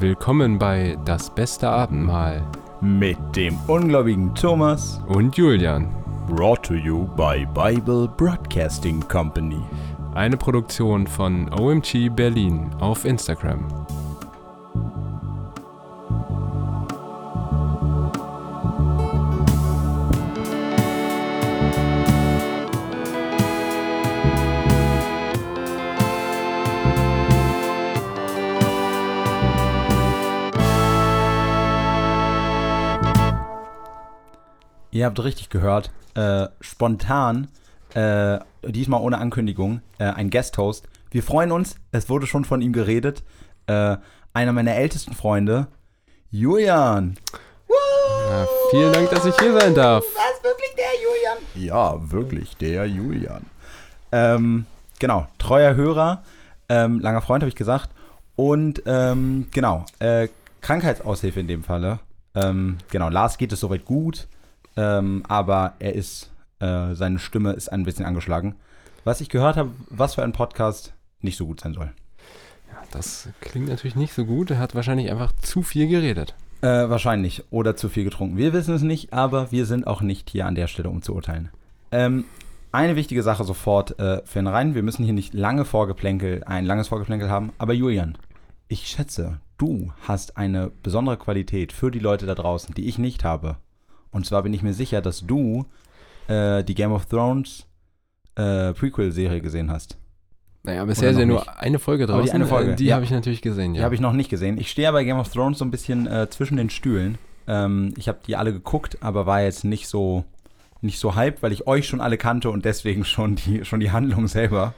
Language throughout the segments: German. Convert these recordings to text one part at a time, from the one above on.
Willkommen bei Das beste Abendmahl mit dem ungläubigen Thomas und Julian. Brought to you by Bible Broadcasting Company. Eine Produktion von OMG Berlin auf Instagram. Ihr habt richtig gehört, äh, spontan, äh, diesmal ohne Ankündigung, äh, ein Guest-Host. Wir freuen uns, es wurde schon von ihm geredet. Äh, einer meiner ältesten Freunde, Julian. Ja, vielen Dank, dass ich hier sein darf. Was, wirklich der Julian? Ja, wirklich der Julian. Ähm, genau, treuer Hörer, ähm, langer Freund, habe ich gesagt. Und ähm, genau, äh, Krankheitsaushilfe in dem Falle. Ähm, genau, Lars geht es soweit gut. Ähm, aber er ist, äh, seine Stimme ist ein bisschen angeschlagen. Was ich gehört habe, was für ein Podcast nicht so gut sein soll. Ja, das klingt natürlich nicht so gut. Er hat wahrscheinlich einfach zu viel geredet. Äh, wahrscheinlich. Oder zu viel getrunken. Wir wissen es nicht, aber wir sind auch nicht hier an der Stelle, um zu urteilen. Ähm, eine wichtige Sache sofort äh, für den Rhein. Wir müssen hier nicht lange Vorgeplänkel, ein langes Vorgeplänkel haben. Aber Julian, ich schätze, du hast eine besondere Qualität für die Leute da draußen, die ich nicht habe. Und zwar bin ich mir sicher, dass du äh, die Game of Thrones äh, Prequel-Serie gesehen hast. Naja, bisher ist ja nur nicht? eine Folge Aber draußen. die eine Folge, äh, die ja. habe ich natürlich gesehen, Die ja. habe ich noch nicht gesehen. Ich stehe ja bei Game of Thrones so ein bisschen äh, zwischen den Stühlen. Ähm, ich habe die alle geguckt, aber war jetzt nicht so nicht so hyped, weil ich euch schon alle kannte und deswegen schon die, schon die Handlung selber.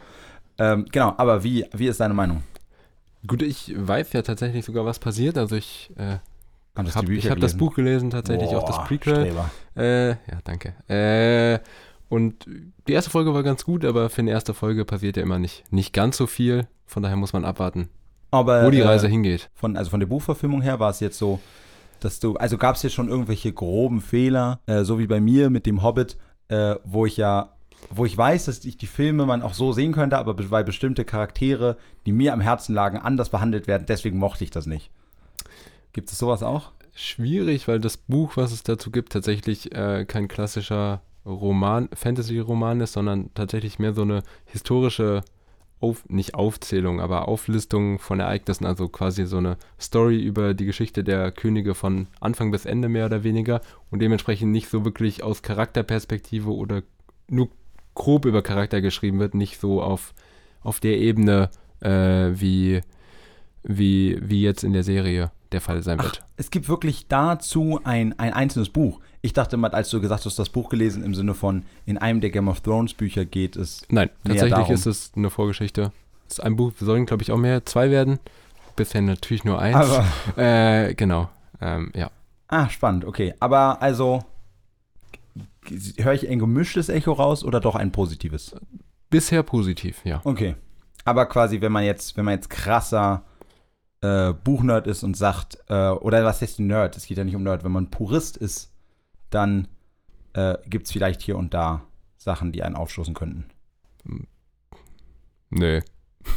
Ähm, genau, aber wie, wie ist deine Meinung? Gut, ich weiß ja tatsächlich sogar, was passiert. Also ich äh, hab, ich habe das? Buch gelesen, tatsächlich auch das Boah, Prequel. Äh, ja, danke. Äh, und die erste Folge war ganz gut, aber für eine erste Folge passiert ja immer nicht, nicht ganz so viel. Von daher muss man abwarten, Aber, wo die äh, Reise hingeht. Von, also von der Buchverfilmung her war es jetzt so, dass du, also gab es jetzt schon irgendwelche groben Fehler, äh, so wie bei mir mit dem Hobbit, äh, wo ich ja, wo ich weiß, dass ich die Filme man auch so sehen könnte, aber be- weil bestimmte Charaktere, die mir am Herzen lagen, anders behandelt werden, deswegen mochte ich das nicht. Gibt es sowas auch? Schwierig, weil das Buch, was es dazu gibt, tatsächlich äh, kein klassischer Roman, Fantasy-Roman ist, sondern tatsächlich mehr so eine historische, auf, nicht Aufzählung, aber Auflistung von Ereignissen, also quasi so eine Story über die Geschichte der Könige von Anfang bis Ende mehr oder weniger und dementsprechend nicht so wirklich aus Charakterperspektive oder nur grob über Charakter geschrieben wird, nicht so auf, auf der Ebene, äh, wie, wie, wie jetzt in der Serie der Fall sein wird. Es gibt wirklich dazu ein, ein einzelnes Buch. Ich dachte mal, als du gesagt hast, das Buch gelesen im Sinne von, in einem der Game of Thrones Bücher geht es. Nein, tatsächlich darum. ist es eine Vorgeschichte. Es ist ein Buch, wir sollen, glaube ich, auch mehr, zwei werden. Bisher natürlich nur eins. Aber, äh, genau. Ähm, ja. ah, spannend, okay. Aber also, höre ich ein gemischtes Echo raus oder doch ein positives? Bisher positiv, ja. Okay. Aber quasi, wenn man jetzt, wenn man jetzt krasser äh, Buchnerd ist und sagt, äh, oder was heißt Nerd? Es geht ja nicht um Nerd. Wenn man Purist ist, dann äh, gibt es vielleicht hier und da Sachen, die einen aufstoßen könnten. Nö,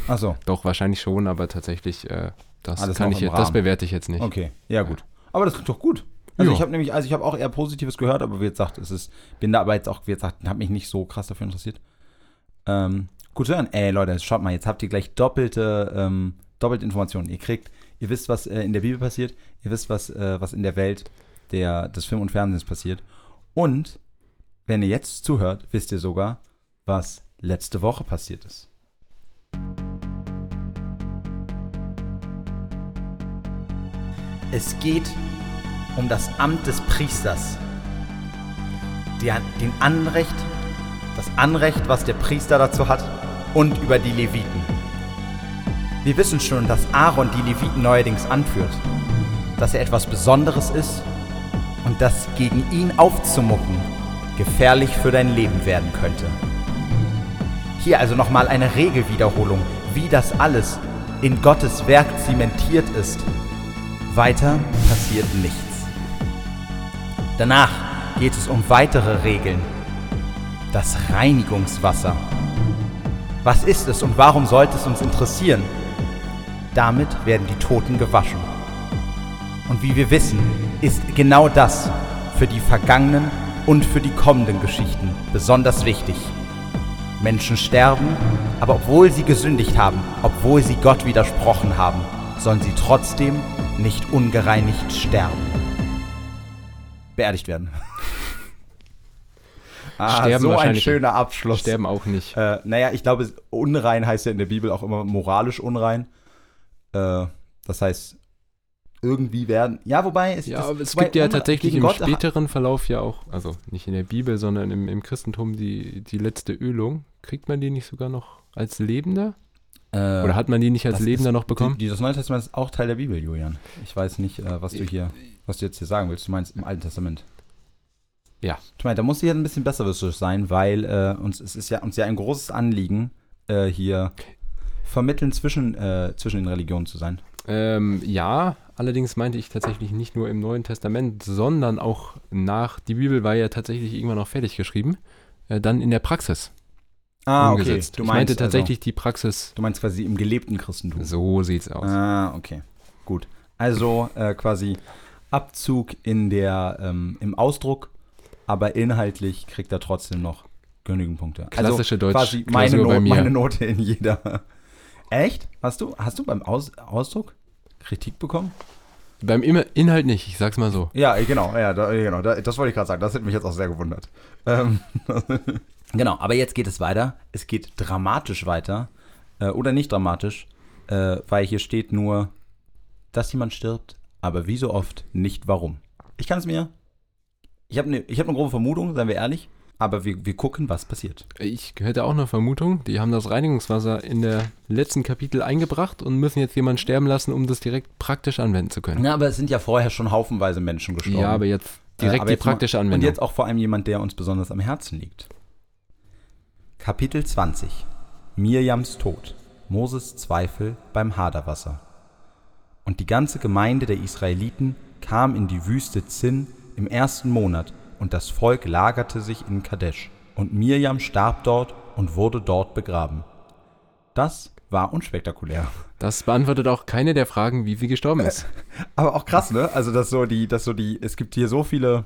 Achso, doch wahrscheinlich schon, aber tatsächlich, äh, das Alles kann ich jetzt, das bewerte ich jetzt nicht. okay. Ja, gut. Aber das klingt doch gut. Also Ja. ich habe nämlich, also ich habe auch eher Positives gehört, aber wie gesagt, es ist, bin da aber jetzt auch, wie gesagt, habe mich nicht so krass dafür interessiert. Ähm, gut zu hören. Ey, Leute, schaut mal, jetzt habt ihr gleich doppelte, ähm, doppelte Informationen. Ihr kriegt, ihr wisst, was äh, in der Bibel passiert, ihr wisst, was, äh, was in der Welt der, des Film und Fernsehens passiert. Und wenn ihr jetzt zuhört, wisst ihr sogar, was letzte Woche passiert ist. Es geht um das Amt des Priesters. Der, den Anrecht, das Anrecht, was der Priester dazu hat, und über die Leviten. Wir wissen schon, dass Aaron die Leviten neuerdings anführt, dass er etwas Besonderes ist und dass gegen ihn aufzumucken gefährlich für dein Leben werden könnte. Hier also nochmal eine Regelwiederholung, wie das alles in Gottes Werk zementiert ist. Weiter passiert nichts. Danach geht es um weitere Regeln. Das Reinigungswasser. Was ist es und warum sollte es uns interessieren? Damit werden die Toten gewaschen. Und wie wir wissen, ist genau das für die vergangenen und für die kommenden Geschichten besonders wichtig. Menschen sterben, aber obwohl sie gesündigt haben, obwohl sie Gott widersprochen haben, sollen sie trotzdem nicht ungereinigt sterben. Beerdigt werden. ah, Sterben so ein schöner Abschluss. Sterben auch nicht. Äh, naja, ich glaube, unrein heißt ja in der Bibel auch immer moralisch unrein. Äh, das heißt, irgendwie werden. Ja, wobei es, Ja, das, es wobei gibt ja tatsächlich im Gott- späteren Verlauf ja auch, also nicht in der Bibel, sondern im, im Christentum die, die letzte Ölung. Kriegt man die nicht sogar noch als Lebender? Äh, Oder hat man die nicht als Lebender ist- noch bekommen? Die, das Neue Testament ist auch Teil der Bibel, Julian. Ich weiß nicht, äh, was du hier, was du jetzt hier sagen willst. Du meinst im Alten Testament. Ja. Ich meine, da muss hier ein bisschen besserwisserisch sein, weil äh, uns es ist ja uns ja ein großes Anliegen, äh, hier vermitteln zwischen, äh, zwischen den Religionen zu sein. Ähm, ja, allerdings meinte ich tatsächlich nicht nur im Neuen Testament, sondern auch nach, die Bibel war ja tatsächlich irgendwann noch fertig geschrieben, äh, dann in der Praxis umgesetzt. Du ich meinst meinte tatsächlich Also, die Praxis, du meinst quasi im gelebten Christentum. so sieht's aus. Ah, okay. Gut. Also äh, quasi Abzug in der, ähm, im Ausdruck, aber inhaltlich kriegt er trotzdem noch genügend Punkte. Klassische Deutsch- quasi meine, Not, meine Note in jeder. Echt? Hast du, hast du beim Aus, Ausdruck Kritik bekommen? Beim Inhalt nicht, ich sag's mal so. Ja, genau, ja, da, genau da, das wollte ich gerade sagen. Das hätte mich jetzt auch sehr gewundert. Ähm, genau, aber jetzt geht es weiter. Es geht dramatisch weiter. Äh, oder nicht dramatisch, äh, weil hier steht nur, dass jemand stirbt, aber wie so oft nicht warum. Ich kann es mir. Ich habe eine hab ne grobe Vermutung, seien wir ehrlich. Aber wir, wir gucken, was passiert. Ich hätte auch eine Vermutung, die haben das Reinigungswasser in der letzten Kapitel eingebracht und müssen jetzt jemanden sterben lassen, um das direkt praktisch anwenden zu können. Ja, aber es sind ja vorher schon haufenweise Menschen gestorben. Ja, aber jetzt Äh, direkt aber die jetzt praktische Und Anwendung. jetzt auch vor allem jemand, der uns besonders am Herzen liegt. Kapitel 20. Mirjams Tod. Moses Zweifel beim Haderwasser. Und die ganze Gemeinde der Israeliten kam in die Wüste Zin im ersten Monat, und das Volk lagerte sich in Kadesh. Und Mirjam starb dort und wurde dort begraben. Das war unspektakulär. Das beantwortet auch keine der Fragen, wie sie gestorben ist. Aber auch krass, ne? Also, dass so die, dass so die, es gibt hier so viele,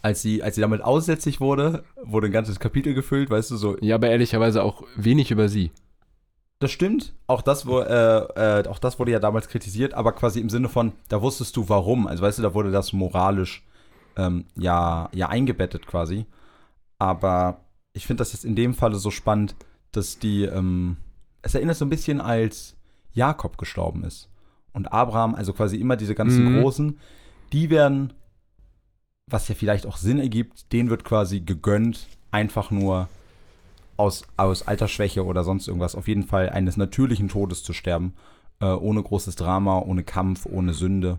als sie, als sie damit aussätzlich wurde, wurde ein ganzes Kapitel gefüllt, weißt du, so, Ja, aber ehrlicherweise auch wenig über sie. das stimmt, auch das, wo, äh, äh, auch das wurde ja damals kritisiert, aber quasi im Sinne von, da wusstest du warum, also weißt du, da wurde das moralisch, ähm, ja, ja eingebettet quasi, aber ich finde das jetzt in dem Falle so spannend, dass die, ähm, es erinnert so ein bisschen, als Jakob gestorben ist und Abraham, also quasi immer diese ganzen Mhm. Großen, die werden, was ja vielleicht auch Sinn ergibt, denen wird quasi gegönnt, einfach nur aus, aus Altersschwäche oder sonst irgendwas, auf jeden Fall eines natürlichen Todes zu sterben, äh, ohne großes Drama, ohne Kampf, ohne Sünde.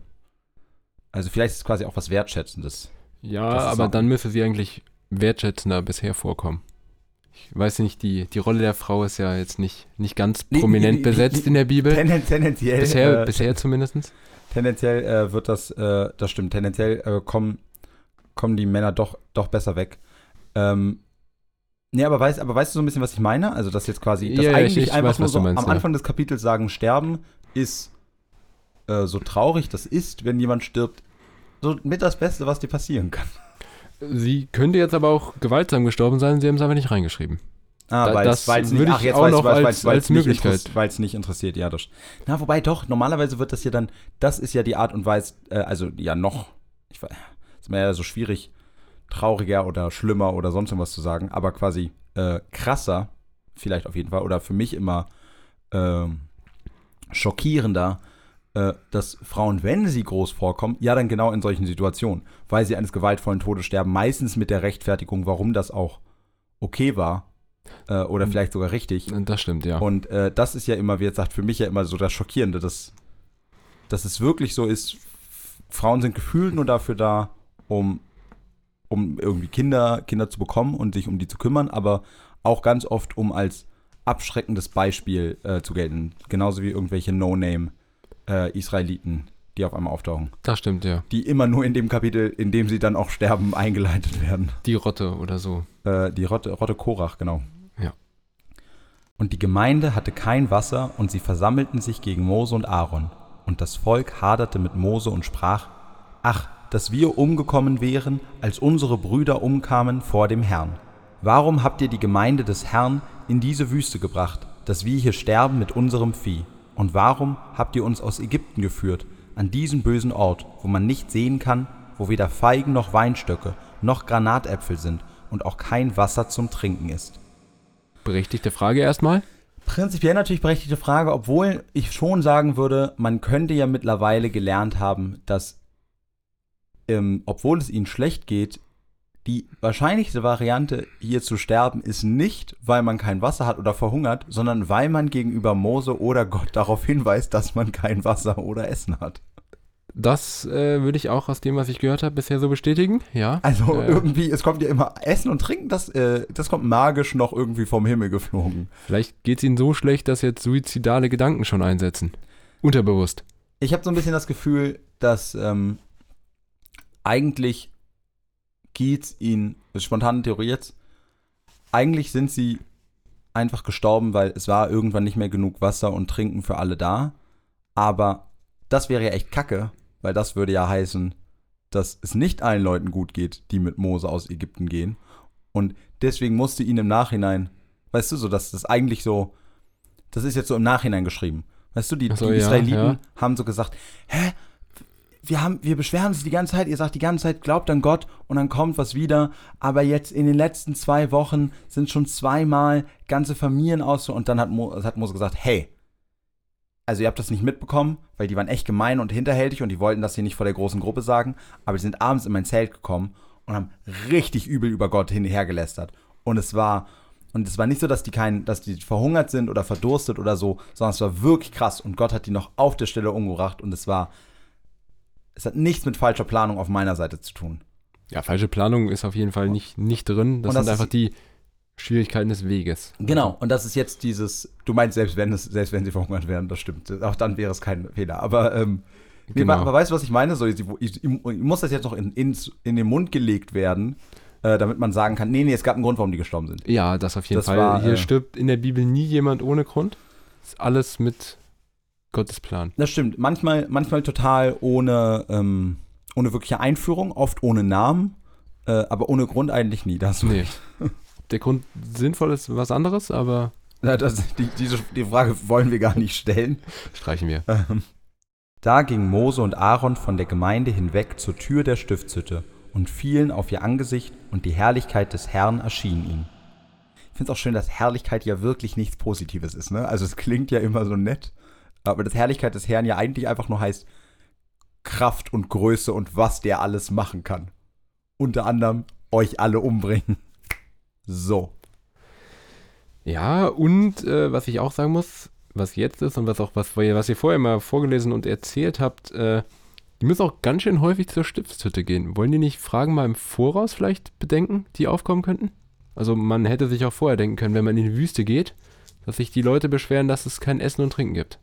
Also vielleicht ist es quasi auch was Wertschätzendes. Ja, aber dann müsste sie eigentlich wertschätzender bisher vorkommen. Ich weiß nicht, die, die Rolle der Frau ist ja jetzt nicht, nicht ganz prominent besetzt in der Bibel. Tenden, tendenziell, Bisher, äh, bisher zumindest. tendenziell äh, wird das, äh, das stimmt, tendenziell äh, kommen, kommen die Männer doch, doch besser weg. Ähm, nee, aber, weißt, aber weißt du so ein bisschen, was ich meine? Also, dass jetzt quasi, dass Ja, ja, eigentlich ich- ich einfach weiß, nur so meinst, am ja. Anfang des Kapitels sagen, sterben ist äh, so traurig das ist, wenn jemand stirbt, so mit das Beste, was dir passieren kann. Sie könnte jetzt aber auch gewaltsam gestorben sein, sie haben es aber nicht reingeschrieben. Ah, weil's- das weil's würde ach, jetzt du, noch als- als nicht Möglichkeit. Weil es nicht interessiert, ja. Das, na, wobei doch, normalerweise wird das ja dann, das ist ja die Art und Weise, äh, also ja noch, ich weiß, ist mir ja so schwierig, trauriger oder schlimmer oder sonst irgendwas zu sagen, aber quasi äh, krasser, vielleicht auf jeden Fall, oder für mich immer ähm, schockierender, dass Frauen, wenn sie groß vorkommen, ja dann genau in solchen Situationen, weil sie eines gewaltvollen Todes sterben, meistens mit der Rechtfertigung, warum das auch okay war äh, oder vielleicht sogar richtig. Das stimmt, ja. Und äh, das ist ja immer, wie jetzt sagt, für mich ja immer so das Schockierende, dass, dass es wirklich so ist, Frauen sind gefühlt nur dafür da, um, um irgendwie Kinder, Kinder zu bekommen und sich um die zu kümmern, aber auch ganz oft, um als abschreckendes Beispiel äh, zu gelten. Genauso wie irgendwelche No-Name-Israeliten, die auf einmal auftauchen. Das stimmt, ja. Die immer nur in dem Kapitel, in dem sie dann auch sterben, eingeleitet werden. Die Rotte oder so. Äh, die Rotte, Rotte Korach, genau. Ja. Und die Gemeinde hatte kein Wasser und sie versammelten sich gegen Mose und Aaron. Und das Volk haderte mit Mose und sprach, Ach, dass wir umgekommen wären, als unsere Brüder umkamen vor dem Herrn. Warum habt ihr die Gemeinde des Herrn in diese Wüste gebracht, dass wir hier sterben mit unserem Vieh? Und warum habt ihr uns aus Ägypten geführt, an diesen bösen Ort, wo man nicht sehen kann, wo weder Feigen noch Weinstöcke noch Granatäpfel sind und auch kein Wasser zum Trinken ist? Berechtigte Frage erstmal. Prinzipiell natürlich berechtigte Frage, obwohl ich schon sagen würde, man könnte ja mittlerweile gelernt haben, dass, ähm, obwohl es ihnen schlecht geht, die wahrscheinlichste Variante, hier zu sterben, ist nicht, weil man kein Wasser hat oder verhungert, sondern weil man gegenüber Mose oder Gott darauf hinweist, dass man kein Wasser oder Essen hat. Das äh, würde ich auch aus dem, was ich gehört habe, bisher so bestätigen. Ja. Also Äh, irgendwie, es kommt ja immer Essen und Trinken, das, äh, das kommt magisch noch irgendwie vom Himmel geflogen. Vielleicht geht es ihnen so schlecht, dass jetzt suizidale Gedanken schon einsetzen. Unterbewusst. Ich habe so ein bisschen das Gefühl, dass ähm, eigentlich geht's ihnen, ist spontane Theorie jetzt, eigentlich sind sie einfach gestorben, weil es war irgendwann nicht mehr genug Wasser und Trinken für alle da. Aber das wäre ja echt kacke, weil das würde ja heißen, dass es nicht allen Leuten gut geht, die mit Mose aus Ägypten gehen. Und deswegen musste ihnen im Nachhinein, weißt du, so, dass das eigentlich so, das ist jetzt so im Nachhinein geschrieben. Weißt du, die, so, die ja, Israeliten ja. haben so gesagt, hä, wir, haben, wir beschweren uns die ganze Zeit, ihr sagt die ganze Zeit, glaubt an Gott und dann kommt was wieder. Aber jetzt in den letzten zwei Wochen sind schon zweimal ganze Familien aus und dann hat, Mo, hat Mose gesagt, hey, also ihr habt das nicht mitbekommen, weil die waren echt gemein und hinterhältig und die wollten das hier nicht vor der großen Gruppe sagen, aber die sind abends in mein Zelt gekommen und haben richtig übel über Gott hinhergelästert. Und es war, und es war nicht so, dass die kein, dass die verhungert sind oder verdurstet oder so, sondern es war wirklich krass und Gott hat die noch auf der Stelle umgebracht und es war, es hat nichts mit falscher Planung auf meiner Seite zu tun. Ja, falsche Planung ist auf jeden Fall nicht, nicht drin. Das, das sind einfach die Schwierigkeiten des Weges. Genau, und das ist jetzt dieses, du meinst, selbst wenn es, selbst wenn sie verhungert wären, das stimmt. Auch dann wäre es kein Fehler. Aber, ähm, nee, Genau. aber weißt du, was ich meine? So, ich, ich, ich muss das jetzt noch in, ins, in den Mund gelegt werden, äh, damit man sagen kann, nee, nee, es gab einen Grund, warum die gestorben sind. Ja, das auf jeden Das Fall. war, Hier äh, stirbt in der Bibel nie jemand ohne Grund. Ist alles mit Gottes Plan. Das stimmt. Manchmal, manchmal total ohne, ähm, ohne wirkliche Einführung, oft ohne Namen, äh, aber ohne Grund eigentlich nie. Das, Nee. Der Grund sinnvoll ist was anderes, aber Ja, das, die, diese, die Frage wollen wir gar nicht stellen. streichen wir. Ähm, Da gingen Mose und Aaron von der Gemeinde hinweg zur Tür der Stiftshütte und fielen auf ihr Angesicht, und die Herrlichkeit des Herrn erschien ihnen. Ich finde es auch schön, dass Herrlichkeit ja wirklich nichts Positives ist. Ne? Also es klingt ja immer so nett, aber das Herrlichkeit des Herrn ja eigentlich einfach nur heißt Kraft und Größe und was der alles machen kann. Unter anderem euch alle umbringen. So. Ja, und äh, was ich auch sagen muss, was jetzt ist und was auch was, was ihr vorher mal vorgelesen und erzählt habt, äh, die müssen auch ganz schön häufig zur Stiftshütte gehen. Wollen die nicht Fragen mal im Voraus vielleicht bedenken, die aufkommen könnten? Also man hätte sich auch vorher denken können, wenn man in die Wüste geht, dass sich die Leute beschweren, dass es kein Essen und Trinken gibt.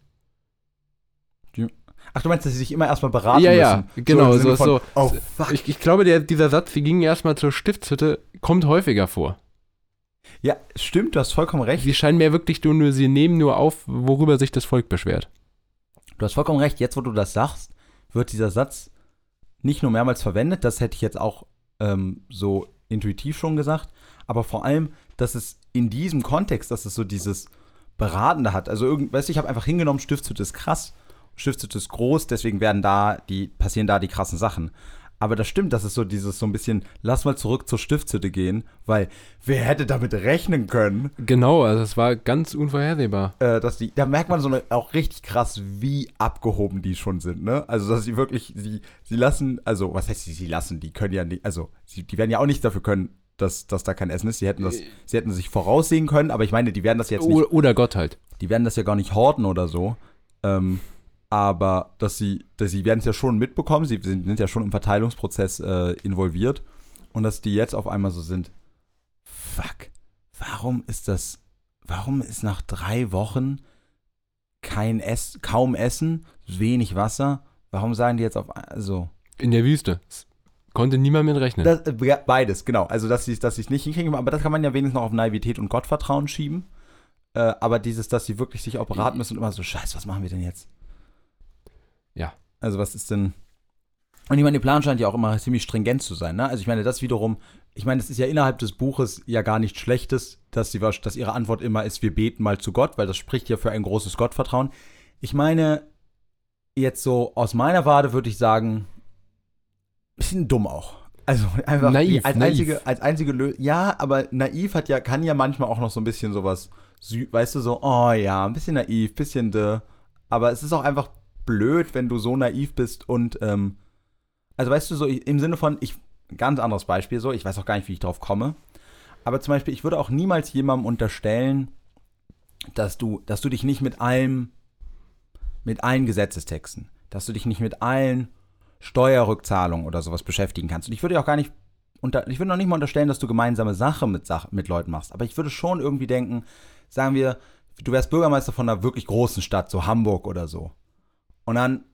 Ach, du meinst, dass sie sich immer erstmal beraten Ja, ja, müssen? genau, Sinne so- so- oh, fuck. Ich, ich glaube, der, dieser Satz, wir gingen erstmal zur Stiftshütte, kommt häufiger vor. Ja, stimmt, du hast vollkommen recht. Sie scheinen mir wirklich nur, nur, sie nehmen nur auf, worüber sich das Volk beschwert. Du hast vollkommen recht. Jetzt, wo du das sagst, wird dieser Satz nicht nur mehrmals verwendet. Das hätte ich jetzt auch ähm, so intuitiv schon gesagt. Aber vor allem, dass es in diesem Kontext, dass es so dieses Beratende hat. Also, irgend, weißt du, ich habe einfach hingenommen, Stiftshütte ist krass, Stiftshütte ist groß, deswegen werden da die, passieren da die krassen Sachen. Aber das stimmt, dass es so dieses so ein bisschen, lass mal zurück zur Stiftshütte gehen, weil wer hätte damit rechnen können, Genau, also es war ganz unvorhersehbar. äh, dass die, da merkt man so eine, auch richtig krass, wie abgehoben die schon sind, ne? Also, dass sie wirklich, sie, sie lassen, also, was heißt sie, sie lassen, die können ja nicht, also, sie, die werden ja auch nicht dafür können, dass, dass da kein Essen ist. Sie hätten das, sie hätten sich voraussehen können, aber ich meine, die werden das jetzt nicht, Oder Gott halt. die werden das ja gar nicht horten oder so. Ähm, aber dass sie, dass sie werden es ja schon mitbekommen, sie sind, sind ja schon im Verteilungsprozess äh, involviert und dass die jetzt auf einmal so sind, fuck, warum ist das, warum ist nach drei Wochen kein Ess, kaum Essen, wenig Wasser, warum sagen die jetzt auf, also, In der Wüste. Konnte niemand mit rechnen. das, beides, genau, also dass sie dass es nicht hinkriegen, aber das kann man ja wenigstens noch auf Naivität und Gottvertrauen schieben, äh, aber dieses, dass sie wirklich sich auch beraten müssen und immer so, scheiße, was machen wir denn jetzt? Also was ist denn. Und ich meine, der Plan scheint ja auch immer ziemlich stringent zu sein, ne? Also ich meine, das wiederum, ich meine, es ist ja innerhalb des Buches ja gar nichts Schlechtes, dass, sie, dass ihre Antwort immer ist, wir beten mal zu Gott, weil das spricht ja für ein großes Gottvertrauen. Ich meine, jetzt so aus meiner Warte würde ich sagen, bisschen dumm auch. Also einfach Naiv, als naiv. einzige, als einzige Lösung. Ja, aber naiv hat ja, kann ja manchmal auch noch so ein bisschen sowas, weißt du, so, oh ja, ein bisschen naiv, bisschen de. Aber es ist auch einfach blöd, wenn du so naiv bist und, ähm, also weißt du, so im Sinne von, ich, ganz anderes Beispiel so, ich weiß auch gar nicht, wie ich drauf komme. Aber zum Beispiel, ich würde auch niemals jemandem unterstellen, dass du, dass du dich nicht mit allem, mit allen Gesetzestexten, dass du dich nicht mit allen Steuerrückzahlungen oder sowas beschäftigen kannst. Und ich würde auch gar nicht, unter, ich würde noch nicht mal unterstellen, dass du gemeinsame Sache mit, Sach mit Leuten machst. Aber ich würde schon irgendwie denken, sagen wir, du wärst Bürgermeister von einer wirklich großen Stadt, so Hamburg oder so. Und dann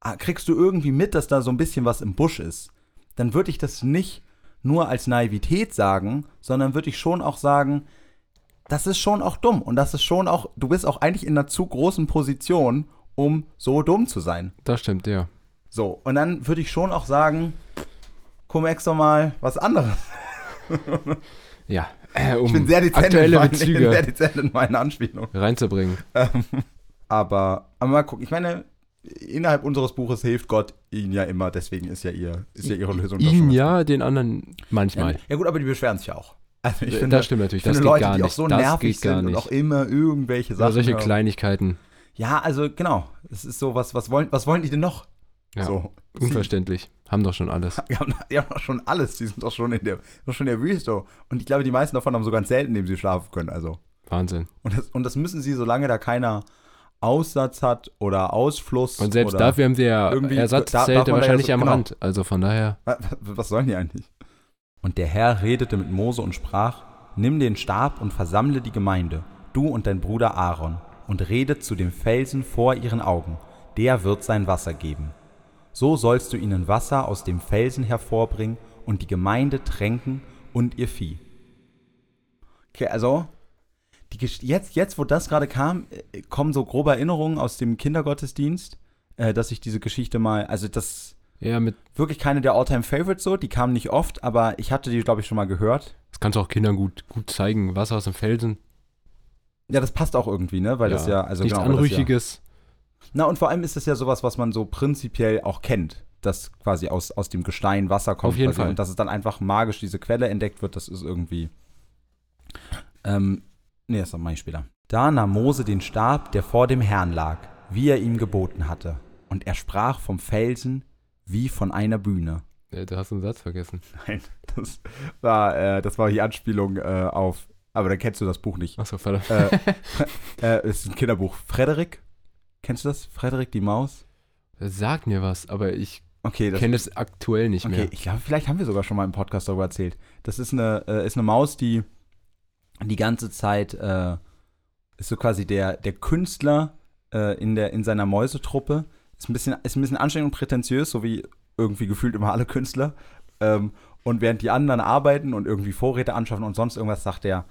ah, kriegst du irgendwie mit, dass da so ein bisschen was im Busch ist. Dann würde ich das nicht nur als Naivität sagen, sondern würde ich schon auch sagen, das ist schon auch dumm. Und das ist schon auch, du bist auch eigentlich in einer zu großen Position, um so dumm zu sein. Das stimmt, ja. So, und dann würde ich schon auch sagen, Cum-Ex doch mal was anderes. Ja, äh, um Ich bin sehr dezent, in aktuelle meinen, ich bin sehr Bezüge dezent in meinen Anspielungen. reinzubringen. Ähm, aber, aber mal gucken, ich meine, innerhalb unseres Buches hilft Gott ihnen ja immer, deswegen ist ja, ihr, ist ja ihre Lösung. Ihnen ja, den anderen Ja, manchmal. ja gut, aber die beschweren sich ja auch. Also ich Äh, finde, das stimmt natürlich, ich finde das geht Leute, gar die auch nicht. so das nervig geht gar sind und nicht. auch immer irgendwelche Oder Sachen. solche hören. Kleinigkeiten. Ja, also genau. Es ist so, was, was, wollen, was wollen die denn noch? Ja, So. Unverständlich. Haben doch schon alles. Die haben, die haben doch schon alles. Die sind doch schon in der, schon in der Wüste. Und ich glaube, die meisten davon haben so ganz selten, in dem sie schlafen können. Also. Wahnsinn. Und das, und das müssen sie, solange da keiner Aussatz hat oder Ausfluss. Und selbst oder, dafür haben sie ja da- Ersatzzelte da ja wahrscheinlich so- am genau. Rand. Also von daher, Was, sollen die eigentlich? Und der Herr redete mit Mose und sprach: Nimm den Stab und versammle die Gemeinde, du und dein Bruder Aaron, und redet zu dem Felsen vor ihren Augen. Der wird sein Wasser geben. So sollst du ihnen Wasser aus dem Felsen hervorbringen und die Gemeinde tränken und ihr Vieh. Okay, also jetzt, jetzt, wo das gerade kam, äh, kommen so grobe Erinnerungen aus dem Kindergottesdienst, äh, dass ich diese Geschichte mal, also das ja, mit, wirklich keine der All-Time-Favorites so. Die kamen nicht oft, aber ich hatte die, glaube ich, schon mal gehört. das kannst du auch Kindern gut, gut zeigen. Wasser aus dem Felsen. Ja, das passt auch irgendwie, ne? Weil das ja, also nichts genau, Anrüchiges. Ja, na, und vor allem ist das ja sowas, was man so prinzipiell auch kennt, dass quasi aus, aus dem Gestein Wasser kommt. Auf jeden Fall. Und dass es dann einfach magisch diese Quelle entdeckt wird, das ist irgendwie. Ähm, nee, das mache ich später. Da nahm Mose den Stab, der vor dem Herrn lag, wie er ihm geboten hatte. Und er sprach vom Felsen wie von einer Bühne. Ja, du hast einen Satz vergessen. Nein, das war, äh, das war die Anspielung äh, auf. Aber dann kennst du das Buch nicht. Achso, verdammt. äh, äh, es ist ein Kinderbuch. Frederik? Kennst du das? Frederik die Maus? Sag mir was, aber ich Okay, das kenne es aktuell nicht Okay, mehr. ich glaube, vielleicht haben wir sogar schon mal im Podcast darüber erzählt. Das ist eine, äh, ist eine Maus, die die ganze Zeit äh, ist so quasi der, der Künstler äh, in, der, in seiner Mäusetruppe. Ist ein, bisschen, ist ein bisschen anstrengend und prätentiös, so wie irgendwie gefühlt immer alle Künstler. Ähm, und während die anderen arbeiten und irgendwie Vorräte anschaffen und sonst irgendwas, sagt er,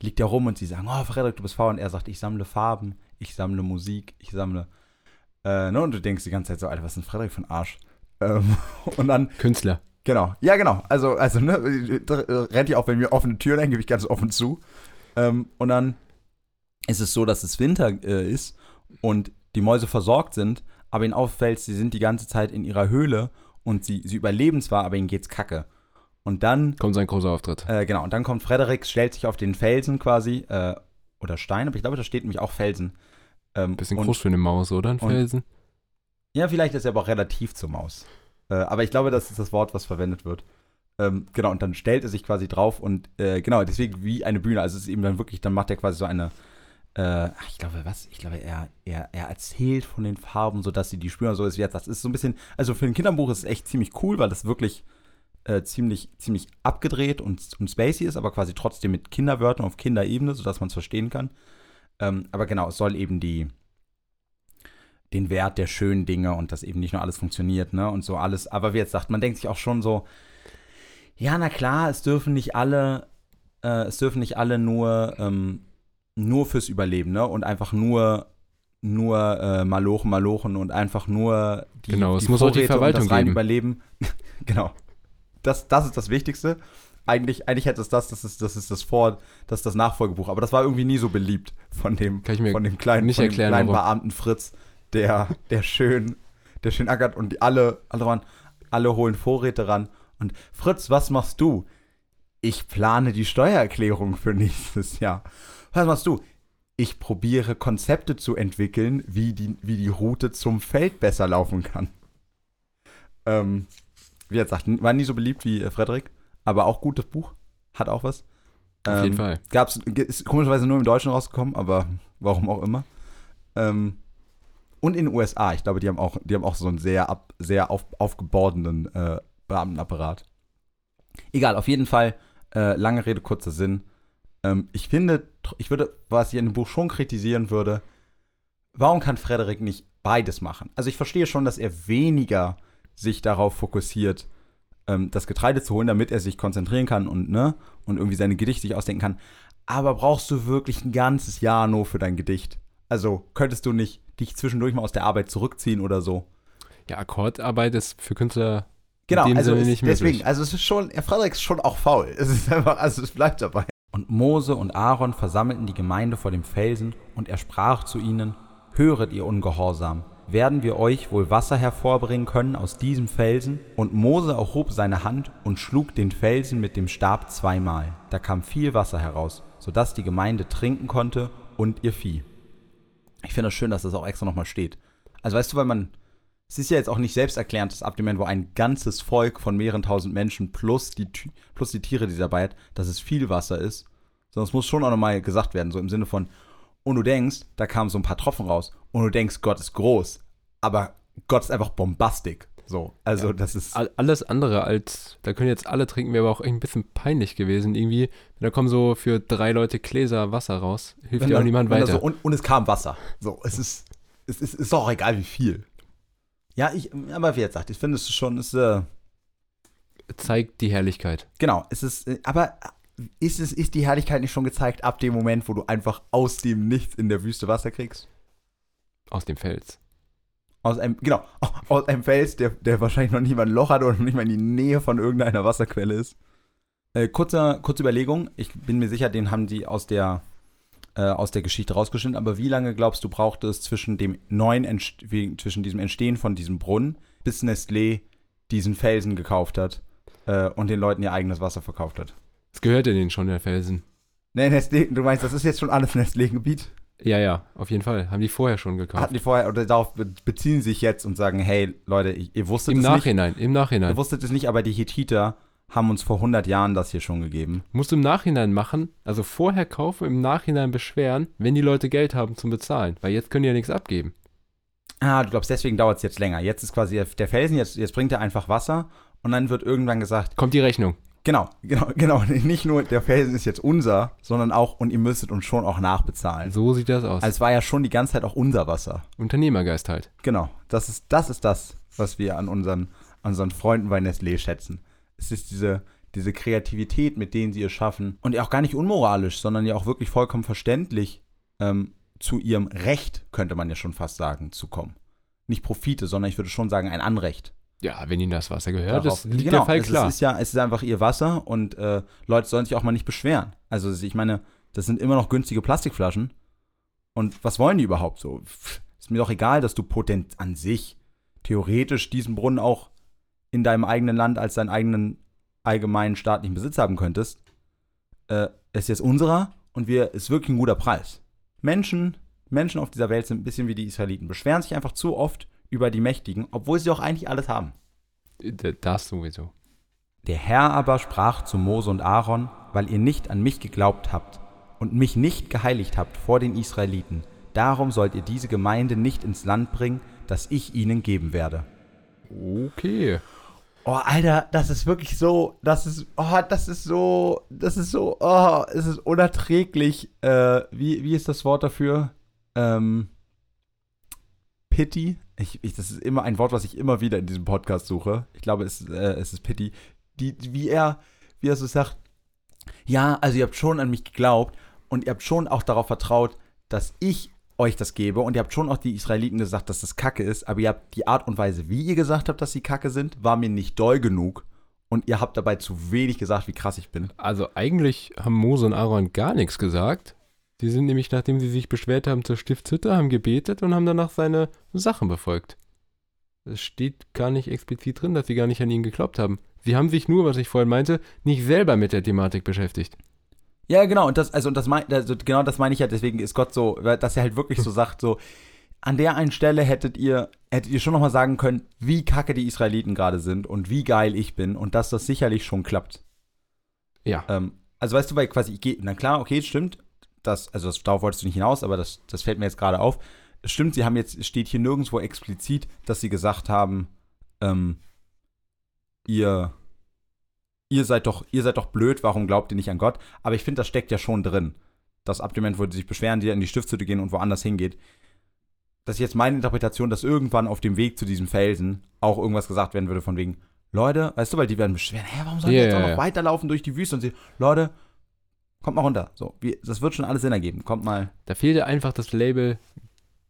liegt er rum und sie sagen, oh, Frederik, du bist faul. Und er sagt, ich sammle Farben, ich sammle Musik, ich sammle. Äh, ne? Und du denkst die ganze Zeit so, Alter, was ist denn Frederik ein Arsch? Ähm, und dann Künstler. Genau, ja, genau. Also, also ne, da rennt ja auch, wenn wir offene Türen hängen, gebe ich ganz offen zu. Ähm, und dann ist es so, dass es Winter äh, ist und die Mäuse versorgt sind, aber ihnen auffällt, sie sind die ganze Zeit in ihrer Höhle und sie, sie überleben zwar, aber ihnen geht's kacke. Und dann, Kommt sein großer Auftritt. äh, genau, und dann kommt Frederik, stellt sich auf den Felsen quasi, äh, oder Stein, aber ich glaube, da steht nämlich auch Felsen. Ähm, Bisschen und, groß für eine Maus, oder? Ein und- Felsen. Ja, vielleicht ist er aber auch relativ zur Maus. Äh, aber ich glaube, das ist das Wort, was verwendet wird. Ähm, genau, und dann stellt er sich quasi drauf und äh, genau, deswegen wie eine Bühne. Also es ist eben dann wirklich, dann macht er quasi so eine, äh, ich glaube, was? Ich glaube, er, er, er erzählt von den Farben, sodass sie die spüren. So ist jetzt, das ist so ein bisschen, also für ein Kinderbuch ist es echt ziemlich cool, weil das wirklich äh, ziemlich, ziemlich abgedreht und, und spacey ist, aber quasi trotzdem mit Kinderwörtern auf Kinderebene, sodass man es verstehen kann. Ähm, aber genau, es soll eben die, den Wert der schönen Dinge und dass eben nicht nur alles funktioniert, ne? Und so alles. Aber wie jetzt sagt, man denkt sich auch schon so, ja, na klar, es dürfen nicht alle, äh, es dürfen nicht alle nur, ähm, nur fürs Überleben, ne? Und einfach nur, nur äh, Malochen, Malochen und einfach nur die, genau, es die muss Vorräte auch die Verwaltung und das rein geben. überleben. genau. Das, das ist das Wichtigste. Eigentlich, eigentlich hätte es das, das ist das, ist das Vor, das ist das Nachfolgebuch. Aber das war irgendwie nie so beliebt von dem, Kann ich mir von dem kleinen, nicht erklären, kleinen. Beamten Fritz, der, der schön, der schön ackert und die alle, alle, waren, alle holen Vorräte ran. Und Fritz, was machst du? Ich plane die Steuererklärung für nächstes Jahr. Was machst du? Ich probiere Konzepte zu entwickeln, wie die, wie die Route zum Feld besser laufen kann. Ähm, wie er sagt, war nie so beliebt wie äh, Frederik, aber auch gutes Buch. Hat auch was. Auf jeden Fall. Gab's, ist komischerweise nur im Deutschen rausgekommen, aber warum auch immer. Ähm, und in den USA, ich glaube, die haben auch, die haben auch so einen sehr, ab, sehr auf, aufgebordenen äh, Beamtenapparat. Egal, auf jeden Fall, äh, lange Rede, kurzer Sinn. Ähm, ich finde, ich würde, was ich in dem Buch schon kritisieren würde, warum kann Frederik nicht beides machen? Also ich verstehe schon, dass er weniger sich darauf fokussiert, ähm, das Getreide zu holen, damit er sich konzentrieren kann und, ne, und irgendwie seine Gedichte sich ausdenken kann. Aber brauchst du wirklich ein ganzes Jahr nur für dein Gedicht? Also könntest du nicht dich zwischendurch mal aus der Arbeit zurückziehen oder so? Ja, Akkordarbeit ist für Künstler Genau, also nicht deswegen, also es ist schon, ja, Frederik ist schon auch faul. Es ist einfach, also es bleibt dabei. Und Mose und Aaron versammelten die Gemeinde vor dem Felsen, und er sprach zu ihnen: Höret, ihr Ungehorsam, werden wir euch wohl Wasser hervorbringen können aus diesem Felsen? Und Mose erhob seine Hand und schlug den Felsen mit dem Stab zweimal. Da kam viel Wasser heraus, sodass die Gemeinde trinken konnte und ihr Vieh. Ich finde das schön, dass das auch extra nochmal steht. Also weißt du, weil man, es ist ja jetzt auch nicht selbsterklärend, dass ab dem Moment, wo ein ganzes Volk von mehreren tausend Menschen plus die, plus die Tiere, die dabei hat, dass es viel Wasser ist. Sondern es muss schon auch nochmal gesagt werden, so im Sinne von, und du denkst, da kamen so ein paar Tropfen raus, und du denkst, Gott ist groß, aber Gott ist einfach bombastic. So, also Ja. das ist, All- Alles andere als, da können jetzt alle trinken, wäre aber auch ein bisschen peinlich gewesen. Irgendwie, da kommen so für drei Leute Gläser Wasser raus. Hilft wenn ja auch niemand weiter. So, und, und es kam Wasser. So, es ist, es ist, ist auch egal, wie viel. Ja, ich, aber wie jetzt sagt, ich finde es ist schon, ist, äh, Zeigt die Herrlichkeit. Genau, es ist, äh, aber ist, es, ist die Herrlichkeit nicht schon gezeigt ab dem Moment, wo du einfach aus dem Nichts in der Wüste Wasser kriegst? Aus dem Fels. Aus einem, genau, aus einem Fels, der, der wahrscheinlich noch nicht mal ein Loch hat oder noch nicht mal in die Nähe von irgendeiner Wasserquelle ist. Äh, kurzer, kurze Überlegung, ich bin mir sicher, den haben die aus der, äh, aus der Geschichte rausgeschnitten, aber wie lange glaubst du, braucht es zwischen dem neuen, Entst zwischen diesem Entstehen von diesem Brunnen, bis Nestlé diesen Felsen gekauft hat äh, und den Leuten ihr eigenes Wasser verkauft hat? Es gehört in den schon, der Felsen. Nee, Nestlé, du meinst, das ist jetzt schon alles Nestlé-Gebiet? Ja, ja, auf jeden Fall. Haben die vorher schon gekauft. Hatten die vorher, oder darauf be- beziehen sie sich jetzt und sagen, hey, Leute, ihr, ihr wusstet Im es nicht. Nachhinein, im Ihr Nachhinein. wusstet es nicht, aber die Hethiter haben uns vor 100 Jahren das hier schon gegeben. Musst du im Nachhinein machen, also vorher kaufen, im Nachhinein beschweren, wenn die Leute Geld haben zum Bezahlen. Weil jetzt können die ja nichts abgeben. Ah, du glaubst, deswegen dauert es jetzt länger. Jetzt ist quasi der Felsen, jetzt, jetzt bringt er einfach Wasser und dann wird irgendwann gesagt, Kommt die Rechnung. Genau, genau, genau, nicht nur der Felsen ist jetzt unser, sondern auch, und ihr müsstet uns schon auch nachbezahlen. So sieht das aus. Also es war ja schon die ganze Zeit auch unser Wasser. Unternehmergeist halt. Genau, das ist das, ist das was wir an unseren, an unseren Freunden bei Nestlé schätzen. Es ist diese, diese Kreativität, mit denen sie es schaffen. Und ja auch gar nicht unmoralisch, sondern ja auch wirklich vollkommen verständlich ähm, zu ihrem Recht, könnte man ja schon fast sagen, zu kommen. Nicht Profite, sondern ich würde schon sagen, ein Anrecht. Ja, wenn ihnen das Wasser gehört, das darauf. liegt genau, der Fall es klar. Ist, es ist ja, es ist einfach ihr Wasser und äh, Leute sollen sich auch mal nicht beschweren. Also ich meine, das sind immer noch günstige Plastikflaschen. Und was wollen die überhaupt so? Ist mir doch egal, dass du potent an sich theoretisch diesen Brunnen auch in deinem eigenen Land als deinen eigenen allgemeinen staatlichen Besitz haben könntest. Äh, es ist jetzt unserer und wir ist wirklich ein guter Preis. Menschen, Menschen auf dieser Welt sind ein bisschen wie die Israeliten, beschweren sich einfach zu oft über die Mächtigen, obwohl sie doch eigentlich alles haben. D- Das sowieso. Der Herr aber sprach zu Mose und Aaron, weil ihr nicht an mich geglaubt habt und mich nicht geheiligt habt vor den Israeliten, darum sollt ihr diese Gemeinde nicht ins Land bringen, das ich ihnen geben werde. Okay. Oh, Alter, das ist wirklich so, das ist, oh, das ist so, das ist so, oh, es ist unerträglich. Äh, wie, wie ist das Wort dafür? Ähm, Pity. Ich, ich, das ist immer ein Wort, was ich immer wieder in diesem Podcast suche. Ich glaube, es, äh, es ist Pity. Die, wie er, wie er so sagt, ja, also ihr habt schon an mich geglaubt und ihr habt schon auch darauf vertraut, dass ich euch das gebe und ihr habt schon auch die Israeliten gesagt, dass das Kacke ist, aber ihr habt die Art und Weise, wie ihr gesagt habt, dass sie Kacke sind, war mir nicht doll genug und ihr habt dabei zu wenig gesagt, wie krass ich bin. Also eigentlich haben Mose und Aaron gar nichts gesagt. Die sind nämlich, nachdem sie sich beschwert haben, zur Stiftshütte, haben gebetet und haben danach seine Sachen befolgt. Es steht gar nicht explizit drin, dass sie gar nicht an ihn geglaubt haben. Sie haben sich nur, was ich vorhin meinte, nicht selber mit der Thematik beschäftigt. Ja, genau, und das, also, und das mein, also genau das meine ich ja, deswegen ist Gott so, dass er halt wirklich so sagt, so, an der einen Stelle hättet ihr, hättet ihr schon nochmal sagen können, wie kacke die Israeliten gerade sind und wie geil ich bin und dass das sicherlich schon klappt. Ja. Ähm, also weißt du, weil quasi, ich gehe, na klar, okay, stimmt, das, also das, darauf wolltest du nicht hinaus, aber das, das fällt mir jetzt gerade auf. Stimmt, sie haben jetzt, steht hier nirgendwo explizit, dass sie gesagt haben, ähm, ihr, ihr seid doch, ihr seid doch blöd, warum glaubt ihr nicht an Gott? Aber ich finde, das steckt ja schon drin. Das ab dem Moment, wo die sich beschweren, die in die Stiftshütte gehen und woanders hingeht. Das ist jetzt meine Interpretation, dass irgendwann auf dem Weg zu diesem Felsen auch irgendwas gesagt werden würde von wegen, Leute, weißt du, weil die werden beschweren, hä, warum sollen Ja, wir jetzt auch noch weiterlaufen durch die Wüste und sie, Leute, kommt mal runter. So, wir, das wird schon alles Sinn ergeben. Kommt mal. Da fehlte einfach das Label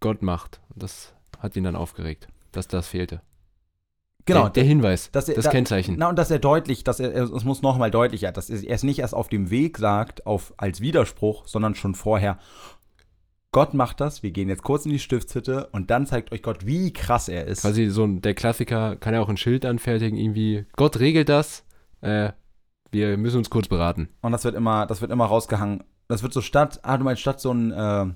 Gott macht. Und Das hat ihn dann aufgeregt, dass das fehlte. Genau, Der, der Hinweis, dass er- das da- Kennzeichen. Na, und dass er deutlich, dass er, es muss nochmal deutlicher, dass er es nicht erst auf dem Weg sagt, auf, als Widerspruch, sondern schon vorher. Gott macht das, wir gehen jetzt kurz in die Stiftshütte und dann zeigt euch Gott, wie krass er ist. Quasi so ein, der Klassiker kann ja auch ein Schild anfertigen, irgendwie, Gott regelt das, äh, wir müssen uns kurz beraten. Und das wird immer, das wird immer rausgehangen. Das wird so statt, ah, du meinst statt so ein, äh,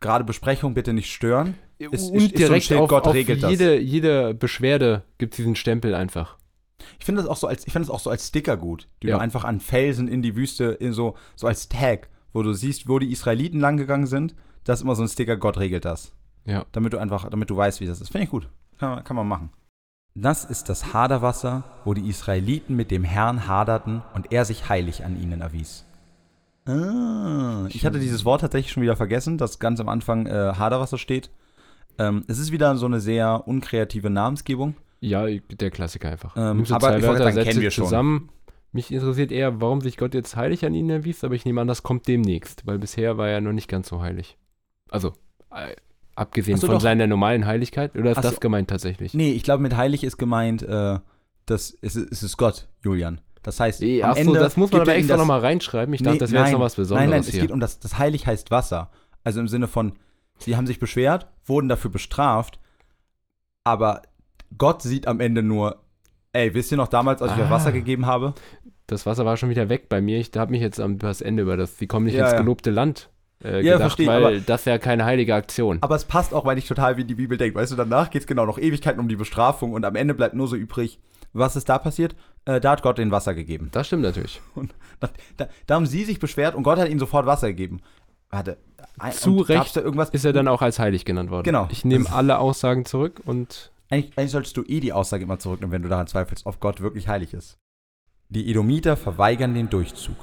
gerade Besprechung bitte nicht stören. Ist- ist- Und ist so ein direkt Schild, auf, Gott auf regelt das. jede, jede Beschwerde gibt es diesen Stempel einfach. Ich finde das auch so als, ich finde das auch so als Sticker gut, die Ja. du einfach an Felsen in die Wüste, in so, so als Tag, wo du siehst, wo die Israeliten langgegangen sind. Das ist immer so ein Sticker, Gott regelt das. Ja. Damit du einfach, damit du weißt, wie das ist. Finde ich gut. Kann, kann man machen. Das ist das Haderwasser, wo die Israeliten mit dem Herrn haderten und er sich heilig an ihnen erwies. Ah, ich hatte dieses Wort tatsächlich schon wieder vergessen, das ganz am Anfang äh, Haderwasser steht. Ähm, es ist wieder so eine sehr unkreative Namensgebung. Ja, der Klassiker einfach. Ähm, aber zwei ich wollte Wörter, sagen, kennen wir schon. zusammen. Mich interessiert eher, warum sich Gott jetzt heilig an ihnen erwies, aber ich nehme an, das kommt demnächst, weil bisher war er noch nicht ganz so heilig. Also, äh, abgesehen so, von doch. seiner normalen Heiligkeit, oder ist Ach das so. gemeint tatsächlich? Nee, ich glaube, mit heilig ist gemeint, äh, das es, ist- es ist Gott, Julian. Das heißt, Nee, am Ende das muss man aber er extra nochmal reinschreiben. Ich dachte, Nee, das wäre jetzt noch was Besonderes Nein, nein, es hier. geht um das, das heilig heißt Wasser. Also im Sinne von, sie haben sich beschwert, wurden dafür bestraft, aber Gott sieht am Ende nur, ey, wisst ihr noch damals, als ich euch Ah. Wasser gegeben habe? das Wasser war schon wieder weg bei mir. Ich habe mich jetzt am das Ende über das, sie kommen nicht Ja, ins ja. gelobte Land äh, Ja, gedacht, verstehe, weil aber- das wäre keine heilige Aktion. Aber es passt auch, weil ich total wie die Bibel denkt. Weißt du, danach geht es genau noch Ewigkeiten um die Bestrafung und am Ende bleibt nur so übrig, was ist da passiert? Äh, da hat Gott den Wasser gegeben. Das stimmt natürlich. Da, da, da haben sie sich beschwert und Gott hat ihnen sofort Wasser gegeben. Warte. Zu und Recht? Ist er dann auch als heilig genannt worden. Genau. Ich nehme alle Aussagen zurück und Eigentlich, eigentlich solltest du eh die Aussage immer zurücknehmen, wenn du daran zweifelst, ob Gott wirklich heilig ist. Die Edomiter verweigern den Durchzug.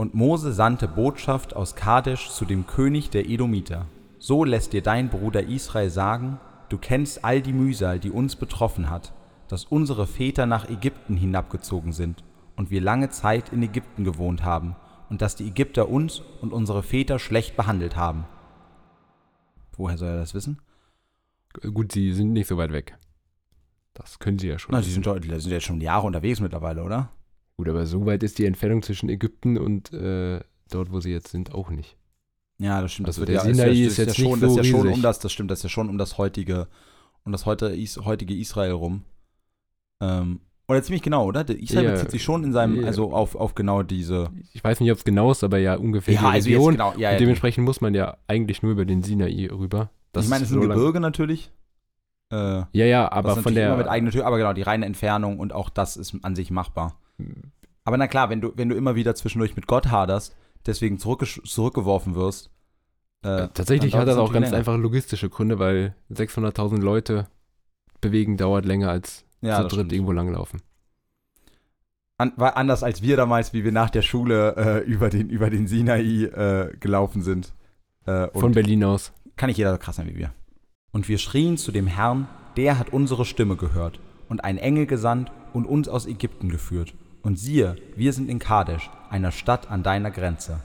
Und Mose sandte Botschaft aus Kadesh zu dem König der Edomiter. So lässt dir dein Bruder Israel sagen, du kennst all die Mühsal, die uns betroffen hat, dass unsere Väter nach Ägypten hinabgezogen sind und wir lange Zeit in Ägypten gewohnt haben und dass die Ägypter uns und unsere Väter schlecht behandelt haben. Woher soll er das wissen? gut, sie sind nicht so weit weg. Das können sie ja schon. Na, die sind, sind jetzt schon Jahre unterwegs mittlerweile, oder? Gut, aber so weit ist die Entfernung zwischen Ägypten und äh, dort, wo sie jetzt sind, auch nicht. Ja, das stimmt. Also das der ja, Sinai ja, ist ja jetzt schon, nicht das ist so ja schon um das, das stimmt, das ist ja schon um das heutige, um das heute, Is, heutige Israel rum. Ähm, oder ziemlich genau, oder? Der Israel Ja. bezieht sich schon in seinem, Ja. also auf, auf genau diese. Ich weiß nicht, ob es genau ist, aber ja ungefähr die also Region. genau, ja, ja. dementsprechend muss man ja eigentlich nur über den Sinai rüber. Das ich meine, es ist sind so Gebirge natürlich. Äh, Ja, ja, aber von immer mit der. eigener Tür, aber genau, die reine Entfernung und auch das ist an sich machbar. Aber na klar, wenn du, wenn du immer wieder zwischendurch mit Gott haderst, deswegen zurückgeworfen wirst. äh, Tatsächlich dann hat das auch ganz länger. einfach logistische Gründe, weil 600.000 Leute bewegen dauert länger als Ja, zu dritt stimmt. irgendwo langlaufen. An, war anders als wir damals, wie wir nach der Schule äh, über, den, über den Sinai äh, gelaufen sind. Äh, Von Berlin aus. kann nicht jeder so krass sein wie wir. Und wir schrien zu dem Herrn, der hat unsere Stimme gehört und einen Engel gesandt und uns aus Ägypten geführt. Und siehe, wir sind in Kadesh, einer Stadt an deiner Grenze.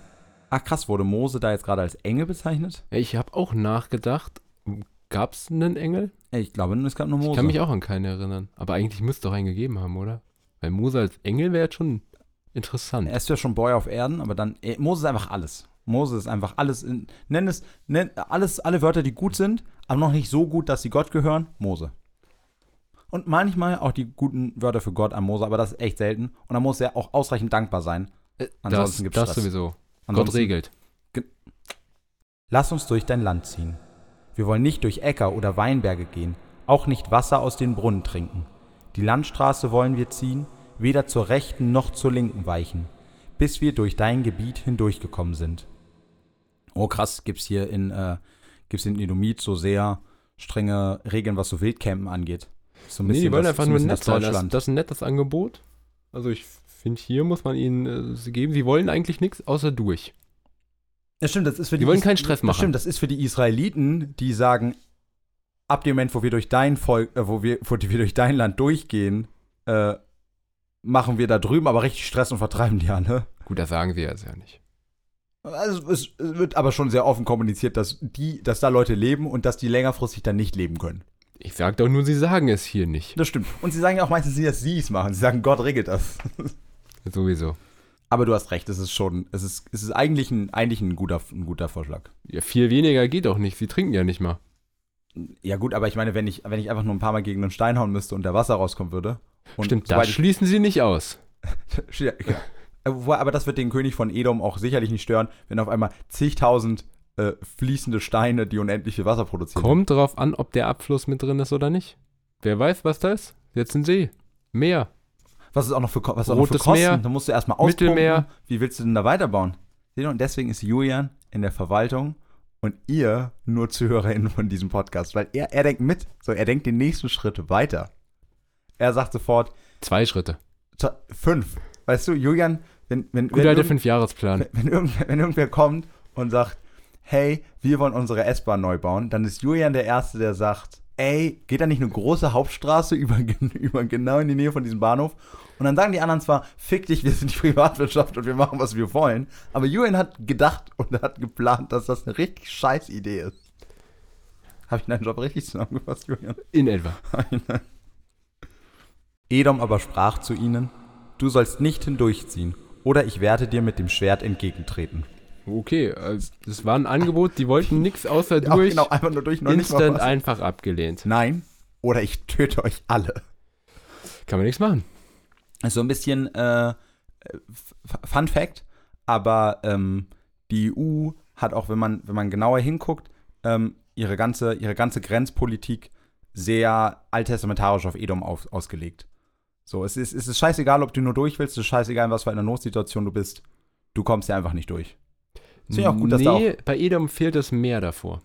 Ach krass, wurde Mose da jetzt gerade als Engel bezeichnet? Ja, ich habe auch nachgedacht, gab es einen Engel? Ich glaube, es gab nur Mose. Ich kann mich auch an keinen erinnern. Aber eigentlich müsste doch einen gegeben haben, oder? Weil Mose als Engel wäre jetzt schon interessant. Er ist ja schon Boy auf Erden, aber dann, Mose ist einfach alles. Mose ist einfach alles, in, nenn es, nenn alles, alle Wörter, die gut sind, aber noch nicht so gut, dass sie Gott gehören, Mose. Und manchmal auch die guten Wörter für Gott an Mose, aber das ist echt selten. Und da muss er auch ausreichend dankbar sein. Äh, Ansonsten das, gibt's das Stress. sowieso. Ansonsten- Gott regelt. Lass uns durch dein Land ziehen. Wir wollen nicht durch Äcker oder Weinberge gehen, auch nicht Wasser aus den Brunnen trinken. Die Landstraße wollen wir ziehen, weder zur rechten noch zur linken weichen, bis wir durch dein Gebiet hindurchgekommen sind. Oh krass, gibt's hier in, äh, gibt's in Edomit so sehr strenge Regeln, was so Wildcampen angeht. So ein Nee, die wollen das- einfach so ein nur bisschen nett das sein. Das, Deutschland. das ist ein nettes Angebot. Also ich finde, hier muss man ihnen äh, sie geben. Sie wollen eigentlich nichts außer durch. Ja, stimmt, das ist für Die die, wollen Is- keinen Stress Das machen. stimmt, das ist für die Israeliten, die sagen, ab dem Moment, wo wir durch dein Volk, äh, wo wir, wo wir durch dein Land durchgehen, äh, machen wir da drüben aber richtig Stress und vertreiben die alle. Gut, das sagen sie jetzt ja nicht. Also es, es wird aber schon sehr offen kommuniziert, dass die, dass da Leute leben und dass die längerfristig dann nicht leben können. Ich sage doch nur, sie sagen es hier nicht. Das stimmt. Und sie sagen ja auch meistens nicht, dass sie es machen. Sie sagen, Gott regelt das. Sowieso. Aber du hast recht, es ist schon, es ist, es ist eigentlich ein, eigentlich ein guter, ein guter Vorschlag. Ja, viel weniger geht auch nicht. Sie trinken ja nicht mal. Ja gut, aber ich meine, wenn ich, wenn ich einfach nur ein paar Mal gegen einen Stein hauen müsste und da Wasser rauskommen würde. Und Stimmt, das ich- schließen sie nicht aus. Ja, Aber das wird den König von Edom auch sicherlich nicht stören, wenn auf einmal zigtausend äh, fließende Steine die unendliche Wasser produzieren. Kommt drauf an, ob der Abfluss mit drin ist oder nicht. Wer weiß, was da ist? Jetzt ein See. Meer. Was ist auch noch für, was auch noch für Kosten? Meer, da musst du erstmal auspumpen. Mittelmeer. Wie willst du denn da weiterbauen? Und deswegen ist Julian in der Verwaltung und ihr nur ZuhörerInnen von diesem Podcast, weil er, er denkt mit. So, er denkt den nächsten Schritt weiter. Er sagt sofort, Zwei Schritte. "T- fünf. Weißt du, Julian, wenn, wenn, Guter wenn, irgend- Fünfjahresplan. wenn, irgendwer, wenn irgendwer kommt und sagt, hey, wir wollen unsere S-Bahn neu bauen, dann ist Julian der Erste, der sagt, ey, geht da nicht eine große Hauptstraße über, über genau in die Nähe von diesem Bahnhof? Und dann sagen die anderen zwar, fick dich, wir sind die Privatwirtschaft und wir machen, was wir wollen. Aber Julian hat gedacht und hat geplant, dass das eine richtig scheiß Idee ist. Habe ich deinen Job richtig zusammengefasst, Julian? In etwa. Edom aber sprach zu ihnen, du sollst nicht hindurchziehen, oder ich werde dir mit dem Schwert entgegentreten. Okay, äh, das war ein Angebot, die wollten nichts außer Ja, durch. genau, einfach nur durch, noch Instant einfach abgelehnt. Nein, oder ich töte euch alle. Kann man nichts machen. So ein bisschen äh, Fun Fact, aber ähm, die EU hat auch, wenn man, wenn man genauer hinguckt, ähm, ihre, ganze, ihre ganze Grenzpolitik sehr alttestamentarisch auf Edom auf, ausgelegt. So, es ist, es ist scheißegal, ob du nur durch willst, es ist scheißegal, in was für einer Notsituation du bist. Du kommst ja einfach nicht durch. Ist ja auch gut, dass da nee, bei Edom fehlt das Meer davor.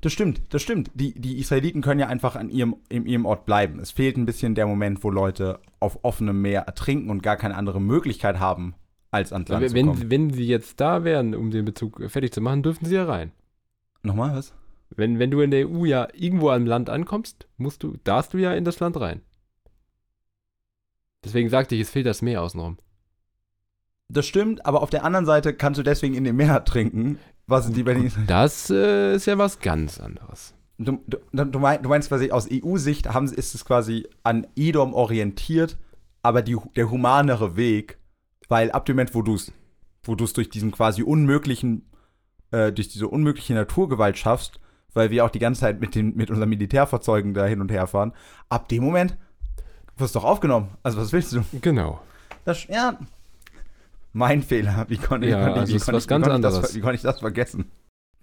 Das stimmt, das stimmt. Die, die Israeliten können ja einfach an ihrem, in ihrem Ort bleiben. Es fehlt ein bisschen der Moment, wo Leute auf offenem Meer ertrinken und gar keine andere Möglichkeit haben, als ans Land zu kommen. Wenn, wenn sie jetzt da wären, um den Bezug fertig zu machen, dürften sie ja rein. Nochmal was? Wenn, wenn du in der EU ja irgendwo am Land ankommst, musst du, darfst du ja in das Land rein. Deswegen sagte ich, es fehlt das Meer außenrum. Das stimmt, aber auf der anderen Seite kannst du deswegen in dem Meer trinken. Was die Israel- Das äh, ist ja was ganz anderes. du, du, du, mein, du meinst quasi aus EU-Sicht haben, ist es quasi an Edom orientiert, aber die, der humanere Weg, weil ab dem Moment, wo du es wo du's durch diesen quasi unmöglichen, äh, durch diese unmögliche Naturgewalt schaffst, weil wir auch die ganze Zeit mit, den, mit unseren Militärfahrzeugen da hin und her fahren, ab dem Moment wirst du doch aufgenommen. Also was willst du? Genau. Das, ja, mein Fehler. Wie konnte, Ja, wie konnte, also wie ganz konnte ich das, wie konnte ich das vergessen?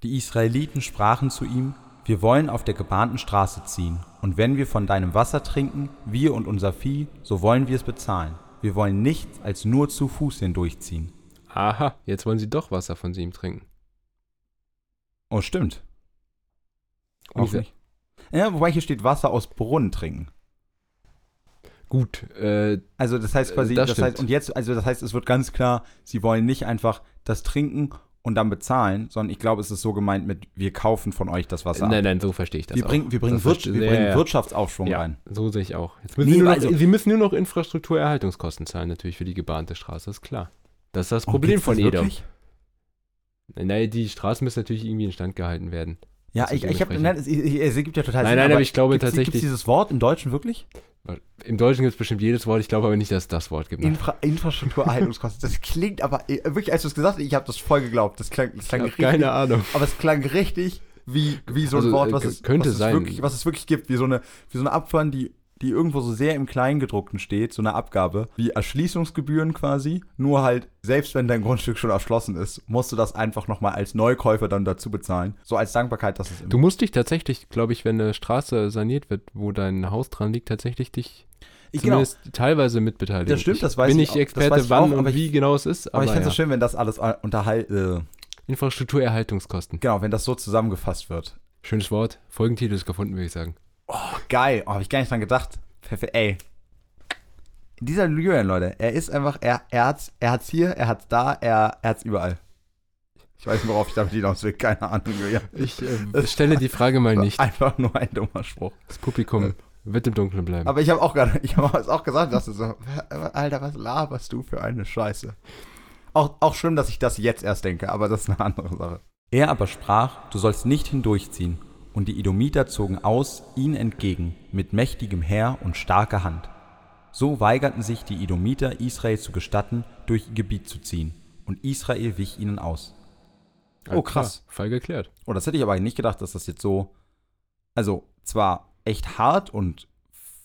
Die Israeliten sprachen zu ihm, wir wollen auf der gebahnten Straße ziehen. Und wenn wir von deinem Wasser trinken, wir und unser Vieh, so wollen wir es bezahlen. Wir wollen nichts als nur zu Fuß hindurchziehen. Aha, jetzt wollen sie doch Wasser von ihm trinken. Oh, stimmt. Auch ich nicht. Ja, wobei hier steht Wasser aus Brunnen trinken. Gut, äh, Also das heißt quasi, das das, heißt, und jetzt, also das heißt, es wird ganz klar, sie wollen nicht einfach das trinken und dann bezahlen, sondern ich glaube, es ist so gemeint mit, wir kaufen von euch das Wasser. ab. nein, nein, so verstehe ich das wir auch. bringen, wir bringen, wir ja, bringen ja. Wirtschaftsaufschwung ja, rein. so sehe ich auch. Müssen Nee, noch, also- sie müssen nur noch Infrastrukturerhaltungskosten zahlen, natürlich für die gebahnte Straße, ist klar. Das ist das Oh, Problem gibt's von Edom. Naja, die Straßen müssen natürlich irgendwie instand gehalten werden. Ja, ich, ich habe, nein, es, ergibt ja total Nein, Sinn, nein, aber ich glaube gibt's, tatsächlich- Gibt's dieses Wort im Deutschen wirklich? Im Deutschen gibt es bestimmt jedes Wort, ich glaube aber nicht, dass es das Wort gibt. Infra Infrastrukturerhaltungskosten. Das klingt aber, äh, wirklich, als du es gesagt hast, ich habe das voll geglaubt. Das klang, das klang richtig, keine Ahnung. aber es klang richtig wie, wie so ein Also, Wort, äh, was es, könnte was es sein. Wirklich, was es wirklich gibt, wie so eine, wie so eine Abfuhren, die, die irgendwo so sehr im Kleingedruckten steht, so eine Abgabe, wie Erschließungsgebühren quasi, nur halt, selbst wenn dein Grundstück schon erschlossen ist, musst du das einfach nochmal als Neukäufer dann dazu bezahlen. So als Dankbarkeit, dass es im Du musst dich tatsächlich, glaube ich, wenn eine Straße saniert wird, wo dein Haus dran liegt, tatsächlich dich Ich- genau. zumindest teilweise mitbeteiligen. Das stimmt, ich das weiß bin ich nicht auch- das Experte, ich wann auch, und ich- wie genau es ist, Aber aber, ich finde es ja. schön, wenn das alles unterhalt, äh, Infrastrukturerhaltungskosten. genau, wenn das so zusammengefasst wird. Schönes Wort. Folgentitel ist gefunden, würde ich sagen. Geil, oh, habe ich gar nicht dran gedacht. Perfekt, ey. Dieser Julian, Leute, er ist einfach, er, er hat's, er hat's hier, er hat's da, er, er hat's überall. Ich weiß nicht, worauf ich damit hinaus will, keine Ahnung, Julian. Ich äh, stelle die Frage mal nicht. Einfach nur ein dummer Spruch. Das Publikum wird im Dunkeln bleiben. Aber ich habe auch gerade, ich habe es auch gesagt, dass du so, Alter, was laberst du für eine Scheiße? Auch, auch schlimm, dass ich das jetzt erst denke, aber das ist eine andere Sache. Er aber sprach, du sollst nicht hindurchziehen. Und die Edomiter zogen aus ihn entgegen mit mächtigem Heer und starker Hand. So weigerten sich die Edomiter Israel zu gestatten, durch ihr Gebiet zu ziehen. Und Israel wich ihnen aus. Oh, krass. klar, Fall geklärt. Oh, das hätte ich aber nicht gedacht, dass das jetzt so. Also, zwar echt hart und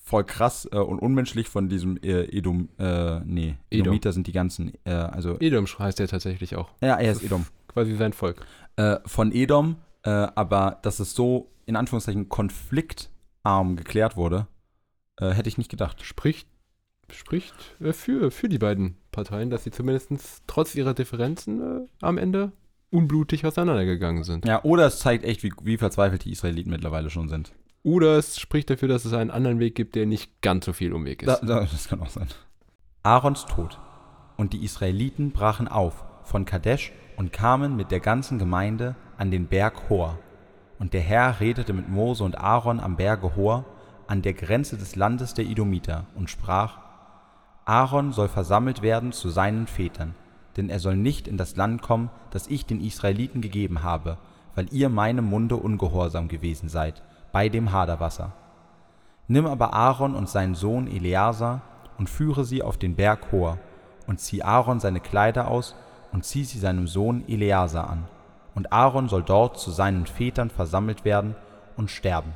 voll krass äh, und unmenschlich von diesem äh, Edom. Äh, nee, Edom. Edomiter sind die ganzen. Äh, also, Edom heißt er tatsächlich auch. ja, er ist Edom. Quasi sein Volk. Äh, von Edom, äh, aber dass es so in Anführungszeichen konfliktarm geklärt wurde, äh, hätte ich nicht gedacht. Spricht, spricht äh, für, für die beiden Parteien, dass sie zumindest trotz ihrer Differenzen äh, am Ende unblutig auseinandergegangen sind. Ja, oder es zeigt echt, wie, wie verzweifelt die Israeliten mittlerweile schon sind. Oder es spricht dafür, dass es einen anderen Weg gibt, der nicht ganz so viel Umweg ist. Da, da, das kann auch sein. Aarons Tod. Und die Israeliten brachen auf von Kadesh und kamen mit der ganzen Gemeinde an den Berg Hor. Und der Herr redete mit Mose und Aaron am Berge Hor, an der Grenze des Landes der Edomiter, und sprach: Aaron soll versammelt werden zu seinen Vätern, denn er soll nicht in das Land kommen, das ich den Israeliten gegeben habe, weil ihr meinem Munde ungehorsam gewesen seid, bei dem Haderwasser. Nimm aber Aaron und seinen Sohn Eleazar und führe sie auf den Berg Hor, und zieh Aaron seine Kleider aus und zieh sie seinem Sohn Eleazar an. Und Aaron soll dort zu seinen Vätern versammelt werden und sterben.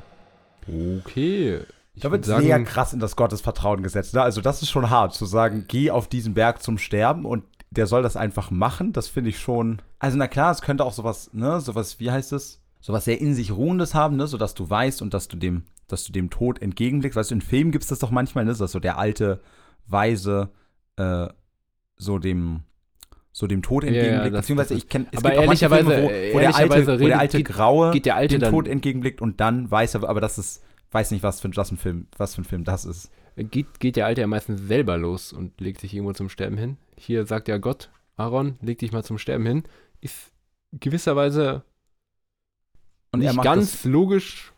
Okay. Ich Da wird sehr krass in das Gottesvertrauen gesetzt. Ne? Also das ist schon hart, zu sagen, geh auf diesen Berg zum Sterben und der soll das einfach machen. Das finde ich schon. Also na klar, es könnte auch sowas, ne, sowas, wie heißt es? Sowas sehr in sich Ruhendes haben, ne, sodass du weißt und dass du dem, dass du dem Tod entgegenblickst. Weißt du, in Filmen gibt es das doch manchmal, ne, dass so der alte, weise, äh, so dem, so dem Tod ja, entgegenblickt. das- Beziehungsweise das- ich kenne, es aber gibt auch manche ehrlicherweise- Filme, wo, wo, der alte, wo der alte geht- Graue geht der Alte dem dann- Tod entgegenblickt und dann weiß er, aber das ist, weiß nicht, was für, für ein Film, was für ein Film das ist. Geht, geht der Alte ja meistens selber los und legt sich irgendwo zum Sterben hin. Hier sagt ja Gott, Aaron, leg dich mal zum Sterben hin. Ist gewisserweise Und nicht ganz das, logisch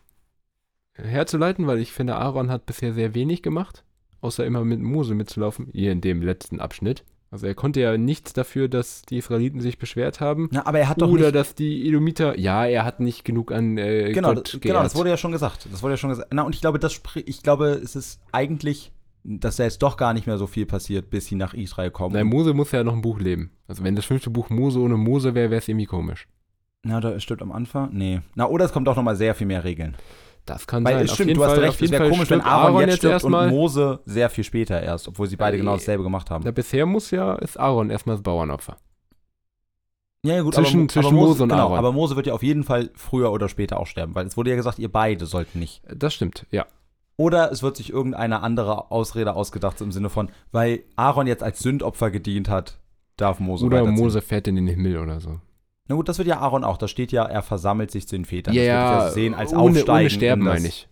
herzuleiten, weil ich finde, Aaron hat bisher sehr wenig gemacht, außer immer mit Mose mitzulaufen, hier in dem letzten Abschnitt. Also er konnte ja nichts dafür, dass die Israeliten sich beschwert haben. na, aber er hat doch Oder nicht, dass die Edomiter, ja, er hat nicht genug an äh, genau, Gott das, genau, das wurde ja schon gesagt. Das wurde ja schon gesagt. Na, und ich glaube, das ich glaube, es ist eigentlich, dass da jetzt doch gar nicht mehr so viel passiert, bis sie nach Israel kommen. Nein, Mose muss ja noch ein Buch leben. Also wenn das fünfte Buch Mose ohne Mose wäre, wäre es irgendwie komisch. na, da stimmt am Anfang. Nee. Na, oder es kommt auch noch mal sehr viel mehr Regeln. Das kann Weil sein. stimmt, du hast Fall- recht, auf es wäre komisch, wenn stirbt Aaron, jetzt stirbt erstmal. und Mose sehr viel später erst, obwohl sie beide Äh, genau dasselbe gemacht haben. Na, bisher muss ja, ist Aaron erstmal das Bauernopfer. Ja, ja, gut, Zwischen- aber, zwischen aber Mose und genau, Aaron. Aber Mose wird ja auf jeden Fall früher oder später auch sterben, weil es wurde ja gesagt, ihr beide sollten nicht. Das stimmt, ja. Oder es wird sich irgendeine andere Ausrede ausgedacht, im Sinne von, weil Aaron jetzt als Sündopfer gedient hat, darf Mose Oder. Mose fährt in den Himmel oder so. Na gut, das wird ja Aaron auch. Da steht ja, er versammelt sich zu den Vätern. Ja, das ich ja sehen als ohne, Aufsteigen. ohne Sterben in das- meine ich.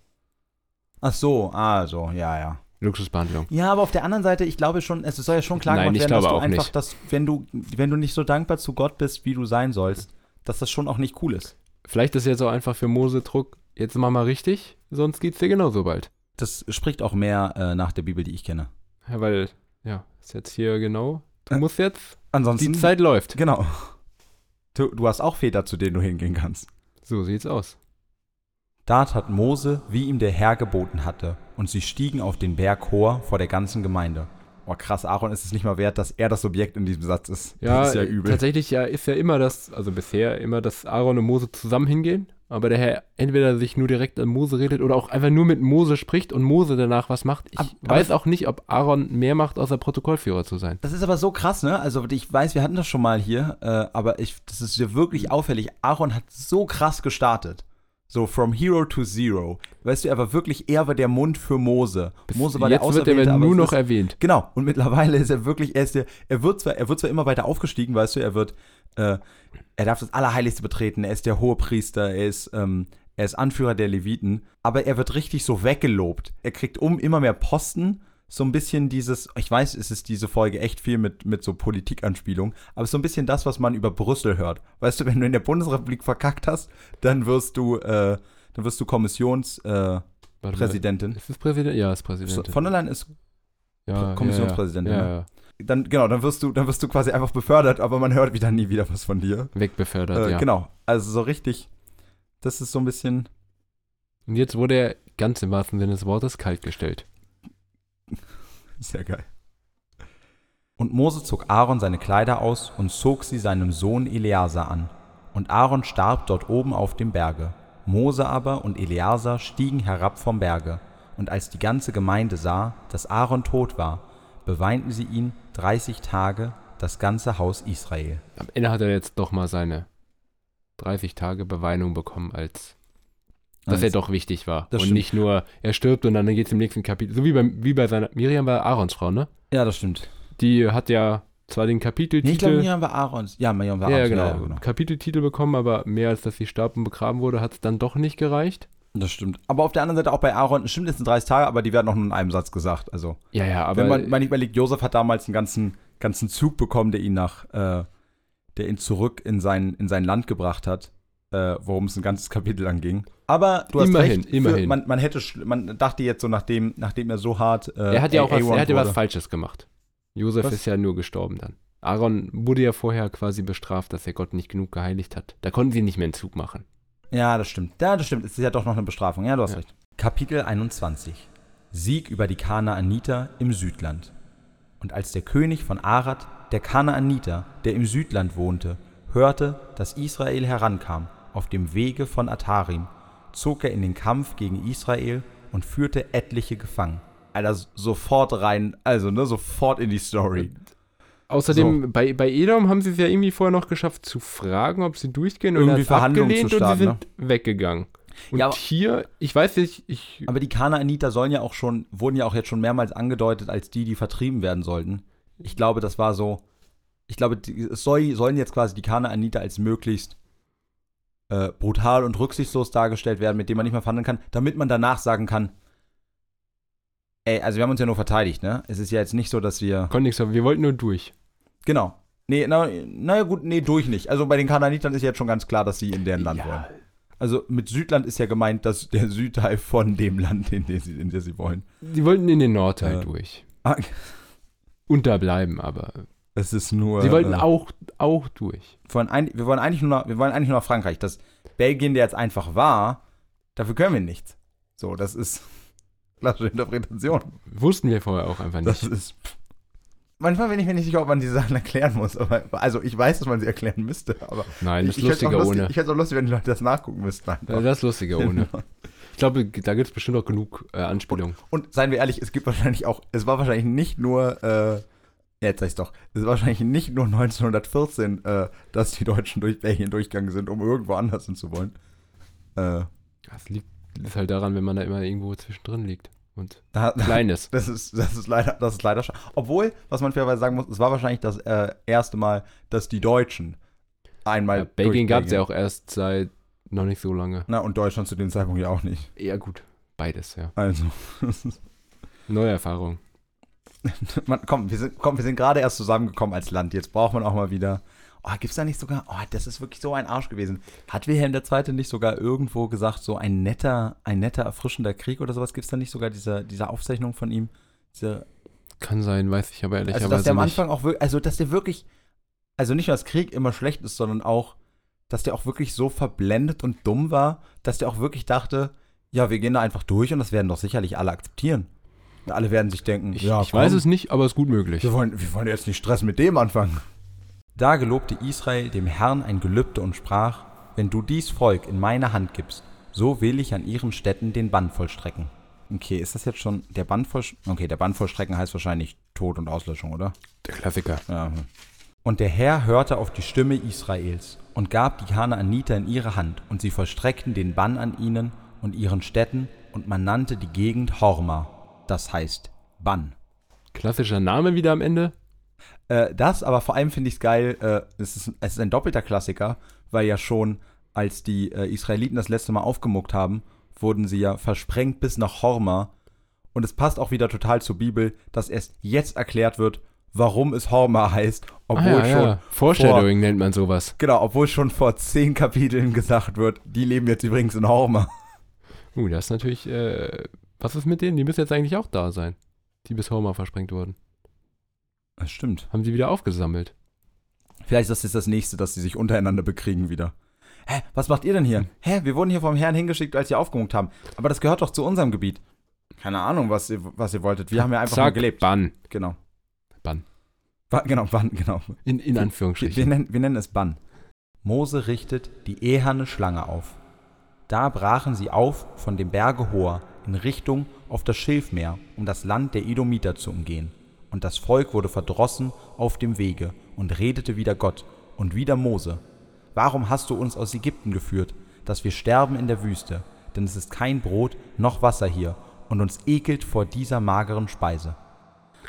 Ach so, also, ja, ja. Luxusbehandlung. Ja, aber auf der anderen Seite, ich glaube schon, es soll ja schon klar Nein, gemacht werden, dass du einfach, nicht. dass, wenn du, wenn du nicht so dankbar zu Gott bist, wie du sein sollst, dass das schon auch nicht cool ist. Vielleicht ist jetzt auch einfach für Mose Druck, jetzt mach mal richtig, sonst geht's dir genauso bald. Das spricht auch mehr äh, nach der Bibel, die ich kenne. Ja, weil, ja, ist jetzt hier genau du musst jetzt, Ansonsten. die Zeit läuft. Genau. Du, du hast auch Väter, zu denen du hingehen kannst. So sieht's aus. Da tat Mose, wie ihm der Herr geboten hatte, und sie stiegen auf den Berg Hor vor der ganzen Gemeinde. Oh krass, Aaron ist es nicht mal wert, dass er das Subjekt in diesem Satz ist. Ja, das ist ja übel. tatsächlich ja, ist ja immer das, also bisher immer, dass Aaron und Mose zusammen hingehen, aber der Herr entweder sich nur direkt an Mose redet oder auch einfach nur mit Mose spricht und Mose danach was macht. Ich Ab- aber- weiß auch nicht, ob Aaron mehr macht, außer Protokollführer zu sein. Das ist aber so krass, ne? Also ich weiß, wir hatten das schon mal hier, äh, aber ich, das ist ja wirklich auffällig. Aaron hat so krass gestartet. So from hero to zero. Weißt du, er war wirklich, er war der Mund für Mose. Mose war Jetzt der wird er Auserwählte, aber aber nur noch ist, erwähnt. Genau, und mittlerweile ist er wirklich, er ist der, er wird zwar, er wird zwar immer weiter aufgestiegen, weißt du, er wird, äh, er darf das Allerheiligste betreten, er ist der Hohepriester, er ist, ähm, er ist Anführer der Leviten, aber er wird richtig so weggelobt. Er kriegt um immer mehr Posten, so ein bisschen dieses, ich weiß, es ist diese Folge echt viel mit, mit so Politikanspielung, aber es so ein bisschen das, was man über Brüssel hört. Weißt du, wenn du in der Bundesrepublik verkackt hast, dann wirst du, äh, dann wirst du Kommissionspräsidentin. Äh, Warte Präsidentin. Ist das Präsident? Ja, ist Präsidentin. Von der Leyen ist ja, Kommissionspräsidentin, Ja, ne? ja, ja. Dann genau, dann wirst du, dann wirst du quasi einfach befördert, aber man hört wieder nie wieder was von dir. Wegbefördert, Äh, ja. Genau, also so richtig. Das ist so ein bisschen. Und jetzt wurde er ganz im wahrsten Sinne des Wortes kaltgestellt. Sehr geil. Und Mose zog Aaron seine Kleider aus und zog sie seinem Sohn Eleazar an. Und Aaron starb dort oben auf dem Berge. Mose aber und Eleazar stiegen herab vom Berge. Und als die ganze Gemeinde sah, dass Aaron tot war, beweinten sie ihn 30 Tage, das ganze Haus Israel. Am Ende hat er jetzt doch mal seine 30 Tage Beweinung bekommen, als dass er doch wichtig war. Das und stimmt. nicht nur, er stirbt und dann geht es im nächsten Kapitel. So wie bei, wie bei seiner. Miriam war Aarons Frau, ne? Ja, das stimmt. Die hat ja zwar den Kapiteltitel. Nee, ich glaube, Miriam war Aarons. Ja, Miriam war ja, Aarons. genau, Ja, ja, genau. Kapiteltitel bekommen, aber mehr als dass sie starb und begraben wurde, hat es dann doch nicht gereicht. Das stimmt. Aber auf der anderen Seite auch bei Aaron, stimmt, es sind 30 Tage, aber die werden auch nur in einem Satz gesagt. Also, Ja, ja, aber. wenn man, man überlegt, Josef hat damals einen ganzen, ganzen Zug bekommen, der ihn nach, äh, der ihn zurück in sein, in sein Land gebracht hat, äh, worum es ein ganzes Kapitel lang ging. Aber du hast Immerhin, recht, immerhin. Für, man, man hätte, man dachte jetzt so, nachdem, nachdem er so hart. Äh, er hat ja auch was, A1 er hat ja was. Falsches gemacht. Josef Was? ist ja nur gestorben dann. Aaron wurde ja vorher quasi bestraft, dass er Gott nicht genug geheiligt hat. Da konnten sie nicht mehr einen Zug machen. Ja, das stimmt. Ja, das stimmt. Es ist ja doch noch eine Bestrafung. Ja, du hast Ja. recht. Kapitel 21. Sieg über die Kanaaniter im Südland. Und als der König von Arad, der Kanaaniter, der im Südland wohnte, hörte, dass Israel herankam, auf dem Wege von Atarim, zog er in den Kampf gegen Israel und führte etliche gefangen. Alter, sofort rein, also, ne, sofort in die Story. Außerdem, bei, bei Edom haben sie es ja irgendwie vorher noch geschafft zu fragen, ob sie durchgehen und Irgendwie er Verhandlungen abgelehnt zu starten, ne? und sie sind weggegangen. Und Ja, aber- hier, ich weiß nicht, ich, Aber die Kanaaniter sollen ja auch schon, wurden ja auch jetzt schon mehrmals angedeutet als die, die vertrieben werden sollten. Ich glaube, das war so. Ich glaube, die, es soll, sollen jetzt quasi die Kanaaniter als möglichst äh, brutal und rücksichtslos dargestellt werden, mit dem man nicht mehr verhandeln kann, damit man danach sagen kann, ey, also wir haben uns ja nur verteidigt, ne? Es ist ja jetzt nicht so, dass wir. konnte nichts sagen, wir wollten nur durch. Genau. Nee, na, naja, gut, nee, durch nicht. Also bei den Kanaanitern ist jetzt schon ganz klar, dass sie in deren Land wollen. Also mit Südland ist ja gemeint, dass der Südteil von dem Land, in dem sie, in dem sie wollen. Die wollten in den Nordteil Äh, durch. Ah, Und da bleiben, aber Es ist nur. sie wollten äh, auch, auch durch. wir wollen, ein, wir, wollen eigentlich nur nach, wir wollen eigentlich nur nach Frankreich. Das Belgien, der jetzt einfach war, dafür können wir nichts. So, das ist klassische Interpretation. Wussten wir vorher auch einfach Das nicht. ist. Manchmal bin ich mir nicht sicher, ob man diese Sachen erklären muss. Aber, also ich weiß, dass man sie erklären müsste, aber Nein, das ich, ist ich lustiger lustig, ohne. Ich fände es auch lustig, wenn die Leute das nachgucken müssten. Einfach. Ja, das ist lustiger ohne. Ich glaube, da gibt es bestimmt auch genug äh, Anspielungen. Und seien wir ehrlich, es gibt wahrscheinlich auch, es war wahrscheinlich nicht nur, äh, ja, jetzt sag ich's doch, es war wahrscheinlich nicht nur 1914, äh, dass die Deutschen durch Belgien durchgegangen sind, um irgendwo anders hin zu wollen. Äh, Das liegt ist halt daran, wenn man da immer irgendwo zwischendrin liegt. Und da, klein ist. das ist, das ist leider, das ist leider schade. Obwohl, was man fairerweise sagen muss, es war wahrscheinlich das äh, erste Mal, dass die Deutschen einmal. Ja, Belgien gab es ja auch erst seit noch nicht so lange. Na, und Deutschland zu dem Zeitpunkt ja auch nicht. Ja, gut. Beides, ja. Also. Neue Erfahrung. man, komm, wir sind, komm, wir sind gerade erst zusammengekommen als Land. Jetzt braucht man auch mal wieder. Oh, gibt's da nicht sogar. Oh, das ist wirklich so ein Arsch gewesen. Hat Wilhelm II. nicht sogar irgendwo gesagt, so ein netter, ein netter, erfrischender Krieg oder sowas? Gibt's da nicht sogar diese, diese Aufzeichnung von ihm? Diese, kann sein, weiß ich aber Also, ehrlicherweise dass der am nicht. Anfang auch wirklich, also, dass der wirklich, also nicht nur, dass Krieg immer schlecht ist, sondern auch, dass der auch wirklich so verblendet und dumm war, dass der auch wirklich dachte, ja, wir gehen da einfach durch und das werden doch sicherlich alle akzeptieren. Alle werden sich denken, Ich, ja, ich weiß komm, es nicht, aber es ist gut möglich. Wir wollen, wir wollen jetzt nicht Stress mit dem anfangen. Da gelobte Israel dem Herrn ein Gelübde und sprach, wenn du dies Volk in meine Hand gibst, so will ich an ihren Städten den Bann vollstrecken. Okay, ist das jetzt schon der Bann vollstrecken? Okay, der Bann vollstrecken heißt wahrscheinlich Tod und Auslöschung, oder? Der Klassiker. Ja. Und der Herr hörte auf die Stimme Israels und gab die Kanaaniter in ihre Hand, und sie vollstreckten den Bann an ihnen und ihren Städten, und man nannte die Gegend Horma, das heißt Bann. Klassischer Name wieder am Ende. Äh, das, aber vor allem finde ich es geil, äh, es, ist, es ist ein doppelter Klassiker, weil ja schon, als die äh, Israeliten das letzte Mal aufgemuckt haben, wurden sie ja versprengt bis nach Horma. Und es passt auch wieder total zur Bibel, dass erst jetzt erklärt wird, warum es Horma heißt, obwohl ah, ja, schon ja. Foreshadowing nennt man sowas. Genau, obwohl schon vor zehn Kapiteln gesagt wird, die leben jetzt übrigens in Horma. Uh, das ist natürlich, äh, was ist mit denen? Die müssen jetzt eigentlich auch da sein. Die bis Homer versprengt wurden. Das stimmt. Haben sie wieder aufgesammelt. Vielleicht ist das jetzt das nächste, dass sie sich untereinander bekriegen wieder. Hä, was macht ihr denn hier? Hä, wir wurden hier vom Herrn hingeschickt, als sie aufgemuckt haben. Aber das gehört doch zu unserem Gebiet. Keine Ahnung, was ihr, was ihr wolltet. Wir haben ja einfach nur Zack, gelebt. Bann. Genau. Bann. Ba genau, Bann, genau. In, in Wir, wir, Anführungsstrichen. nennen, wir nennen es Bann. Mose richtet die eherne Schlange auf. Da brachen sie auf von dem Berge Hor in Richtung auf das Schilfmeer, um das Land der Edomiter zu umgehen. Und das Volk wurde verdrossen auf dem Wege und redete wieder Gott und wieder Mose. Warum hast du uns aus Ägypten geführt, dass wir sterben in der Wüste? Denn es ist kein Brot noch Wasser hier und uns ekelt vor dieser mageren Speise.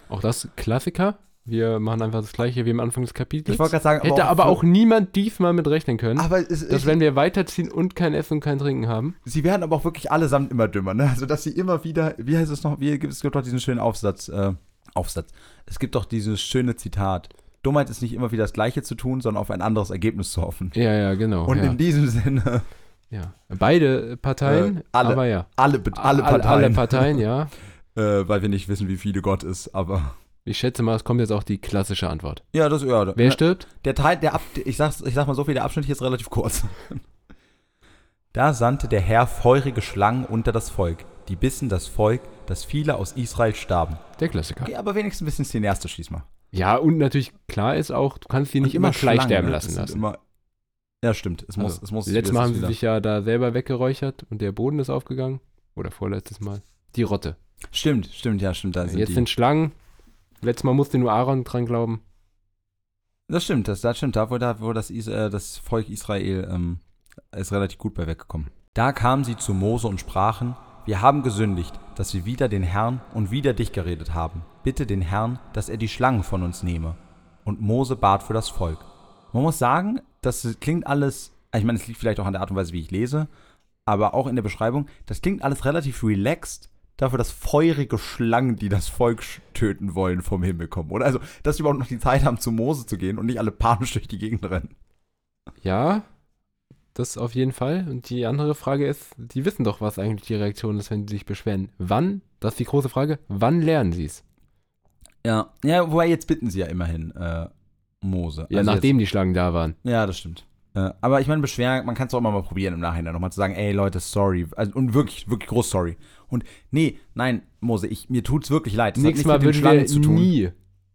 Auch das Klassiker. Wir machen einfach das gleiche wie am Anfang des Kapitels. Ich wollte gerade sagen, Hätte aber auch niemand diesmal mit rechnen können, aber es, dass wenn wir weiterziehen und kein Essen und kein Trinken haben. Sie werden aber auch wirklich allesamt immer dümmer, ne? Also, dass sie immer wieder, wie heißt es noch, wie, es gibt doch diesen schönen Aufsatz, äh, Aufsatz. Es gibt doch dieses schöne Zitat. Dummheit ist nicht immer wieder das Gleiche zu tun, sondern auf ein anderes Ergebnis zu hoffen. Ja, ja, genau. Und ja. in diesem Sinne, ja. Beide Parteien, Äh, alle. aber ja. alle, alle Alle- Parteien, Alle Parteien, ja. äh, weil wir nicht wissen, wie viele Gott ist, aber Ich schätze mal, es kommt jetzt auch die klassische Antwort. ja, das ja. Wer stirbt? Der Teil, der Ab, ich sag's, ich sag mal so viel, der Abschnitt hier ist relativ kurz. Da sandte der Herr feurige Schlangen unter das Volk, die bissen das Volk, dass viele aus Israel starben. Der Klassiker. Okay, aber wenigstens ein bisschen cineastisch diesmal. Ja, und natürlich klar ist auch, du kannst die nicht Und immer gleich sterben ne? lassen lassen. Immer, ja, stimmt. Es muss, Also, es muss. Letztes es Mal haben sie sich ja da selber weggeräuchert und der Boden ist aufgegangen. Oder vorletztes Mal. Die Rotte. Stimmt, stimmt, ja, stimmt. Da sind Jetzt die. sind Schlangen. Letztes Mal musste nur Aaron dran glauben. das stimmt, das, das stimmt. Da, wo, da, wo das, äh, das Volk Israel ähm, ist relativ gut bei weggekommen. Da kamen sie zu Mose und sprachen: Wir haben gesündigt, dass wir wieder den Herrn und wieder dich geredet haben. Bitte den Herrn, dass er die Schlangen von uns nehme. Und Mose bat für das Volk. Man muss sagen, das klingt alles, ich meine, es liegt vielleicht auch an der Art und Weise, wie ich lese, aber auch in der Beschreibung, das klingt alles relativ relaxed dafür, dass feurige Schlangen, die das Volk töten wollen, vom Himmel kommen. Oder also, dass sie überhaupt noch die Zeit haben, zu Mose zu gehen und nicht alle panisch durch die Gegend rennen. Ja, das auf jeden Fall. Und die andere Frage ist, die wissen doch, was eigentlich die Reaktion ist, wenn sie sich beschweren. Wann, das ist die große Frage, wann lernen sie es? Ja, ja, wobei jetzt bitten sie ja immerhin äh, Mose. Ja, Also nachdem die Schlangen da waren. Jetzt, ja, das stimmt. Äh, aber ich meine, beschweren, man kann es auch immer mal probieren im Nachhinein, nochmal zu sagen, ey Leute, sorry. Also, und wirklich, wirklich groß sorry. Und nee, nein, Mose, ich, mir tut's wirklich leid. Das Nächstes Mal würden wir Schlangen zu tun. nie,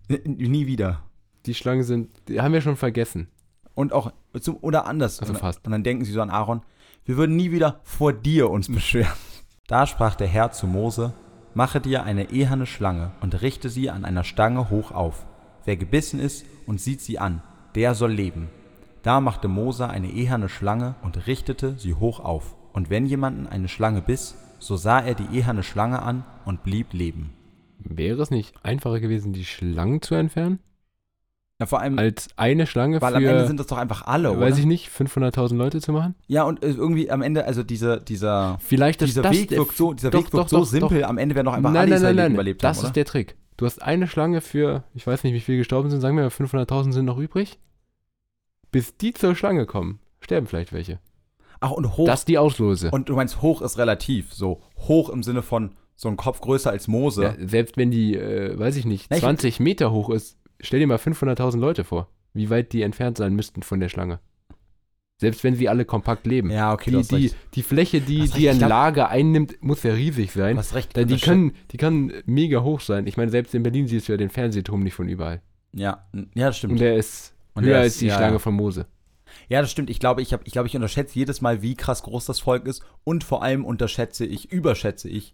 Nie. Nie wieder. die Schlangen sind, die haben wir schon vergessen. Und auch, zum, oder anders. Also und, fast. Und dann denken sie so an Aaron, wir würden nie wieder vor dir uns beschweren. Da sprach der Herr zu Mose, mache dir eine eherne Schlange und richte sie an einer Stange hoch auf. Wer gebissen ist und sieht sie an, der soll leben. Da machte Mose eine eherne Schlange und richtete sie hoch auf. Und wenn jemanden eine Schlange biss, so sah er die eherne Schlange an und blieb leben. Wäre es nicht einfacher gewesen, die Schlangen zu entfernen? Ja, vor allem, Als eine Schlange weil für, am Ende sind das doch einfach alle, oder? weiß ich nicht, 500.000 Leute zu machen? ja, und äh, irgendwie am Ende, also diese, dieser, Vielleicht dieser das Weg wirkt so, dieser doch, Weg wirkt doch, so doch, simpel, am Ende werden noch einfach nein, alle nein, nein, nein, überlebt das haben, ist der Trick. Du hast eine Schlange für, ich weiß nicht, wie viele gestorben sind, sagen wir mal 500.000 sind noch übrig. Bis die zur Schlange kommen, sterben vielleicht welche. Ach, und hoch, Das ist die Auslose. und du meinst, hoch ist relativ, so, hoch im Sinne von so ein Kopf größer als Mose. Ja, selbst wenn die, äh, weiß ich nicht, Na, ich- 20 Meter hoch ist, stell dir mal 500.000 Leute vor, wie weit die entfernt sein müssten von der Schlange. Selbst wenn sie alle kompakt leben. Ja, okay, die, die, die Fläche, die, die ein Lager einnimmt, muss ja riesig sein. Hast recht. Die, können, die kann mega hoch sein. Ich meine, selbst in Berlin siehst du ja den Fernsehturm nicht von überall. Ja, ja, das Und stimmt. der ist Und höher der als ist- die ja, Schlange ja. von Mose. Ja, das stimmt. Ich glaube, ich, hab, ich, glaube, ich unterschätze jedes Mal, wie krass groß das Volk ist. Und vor allem unterschätze ich, überschätze ich,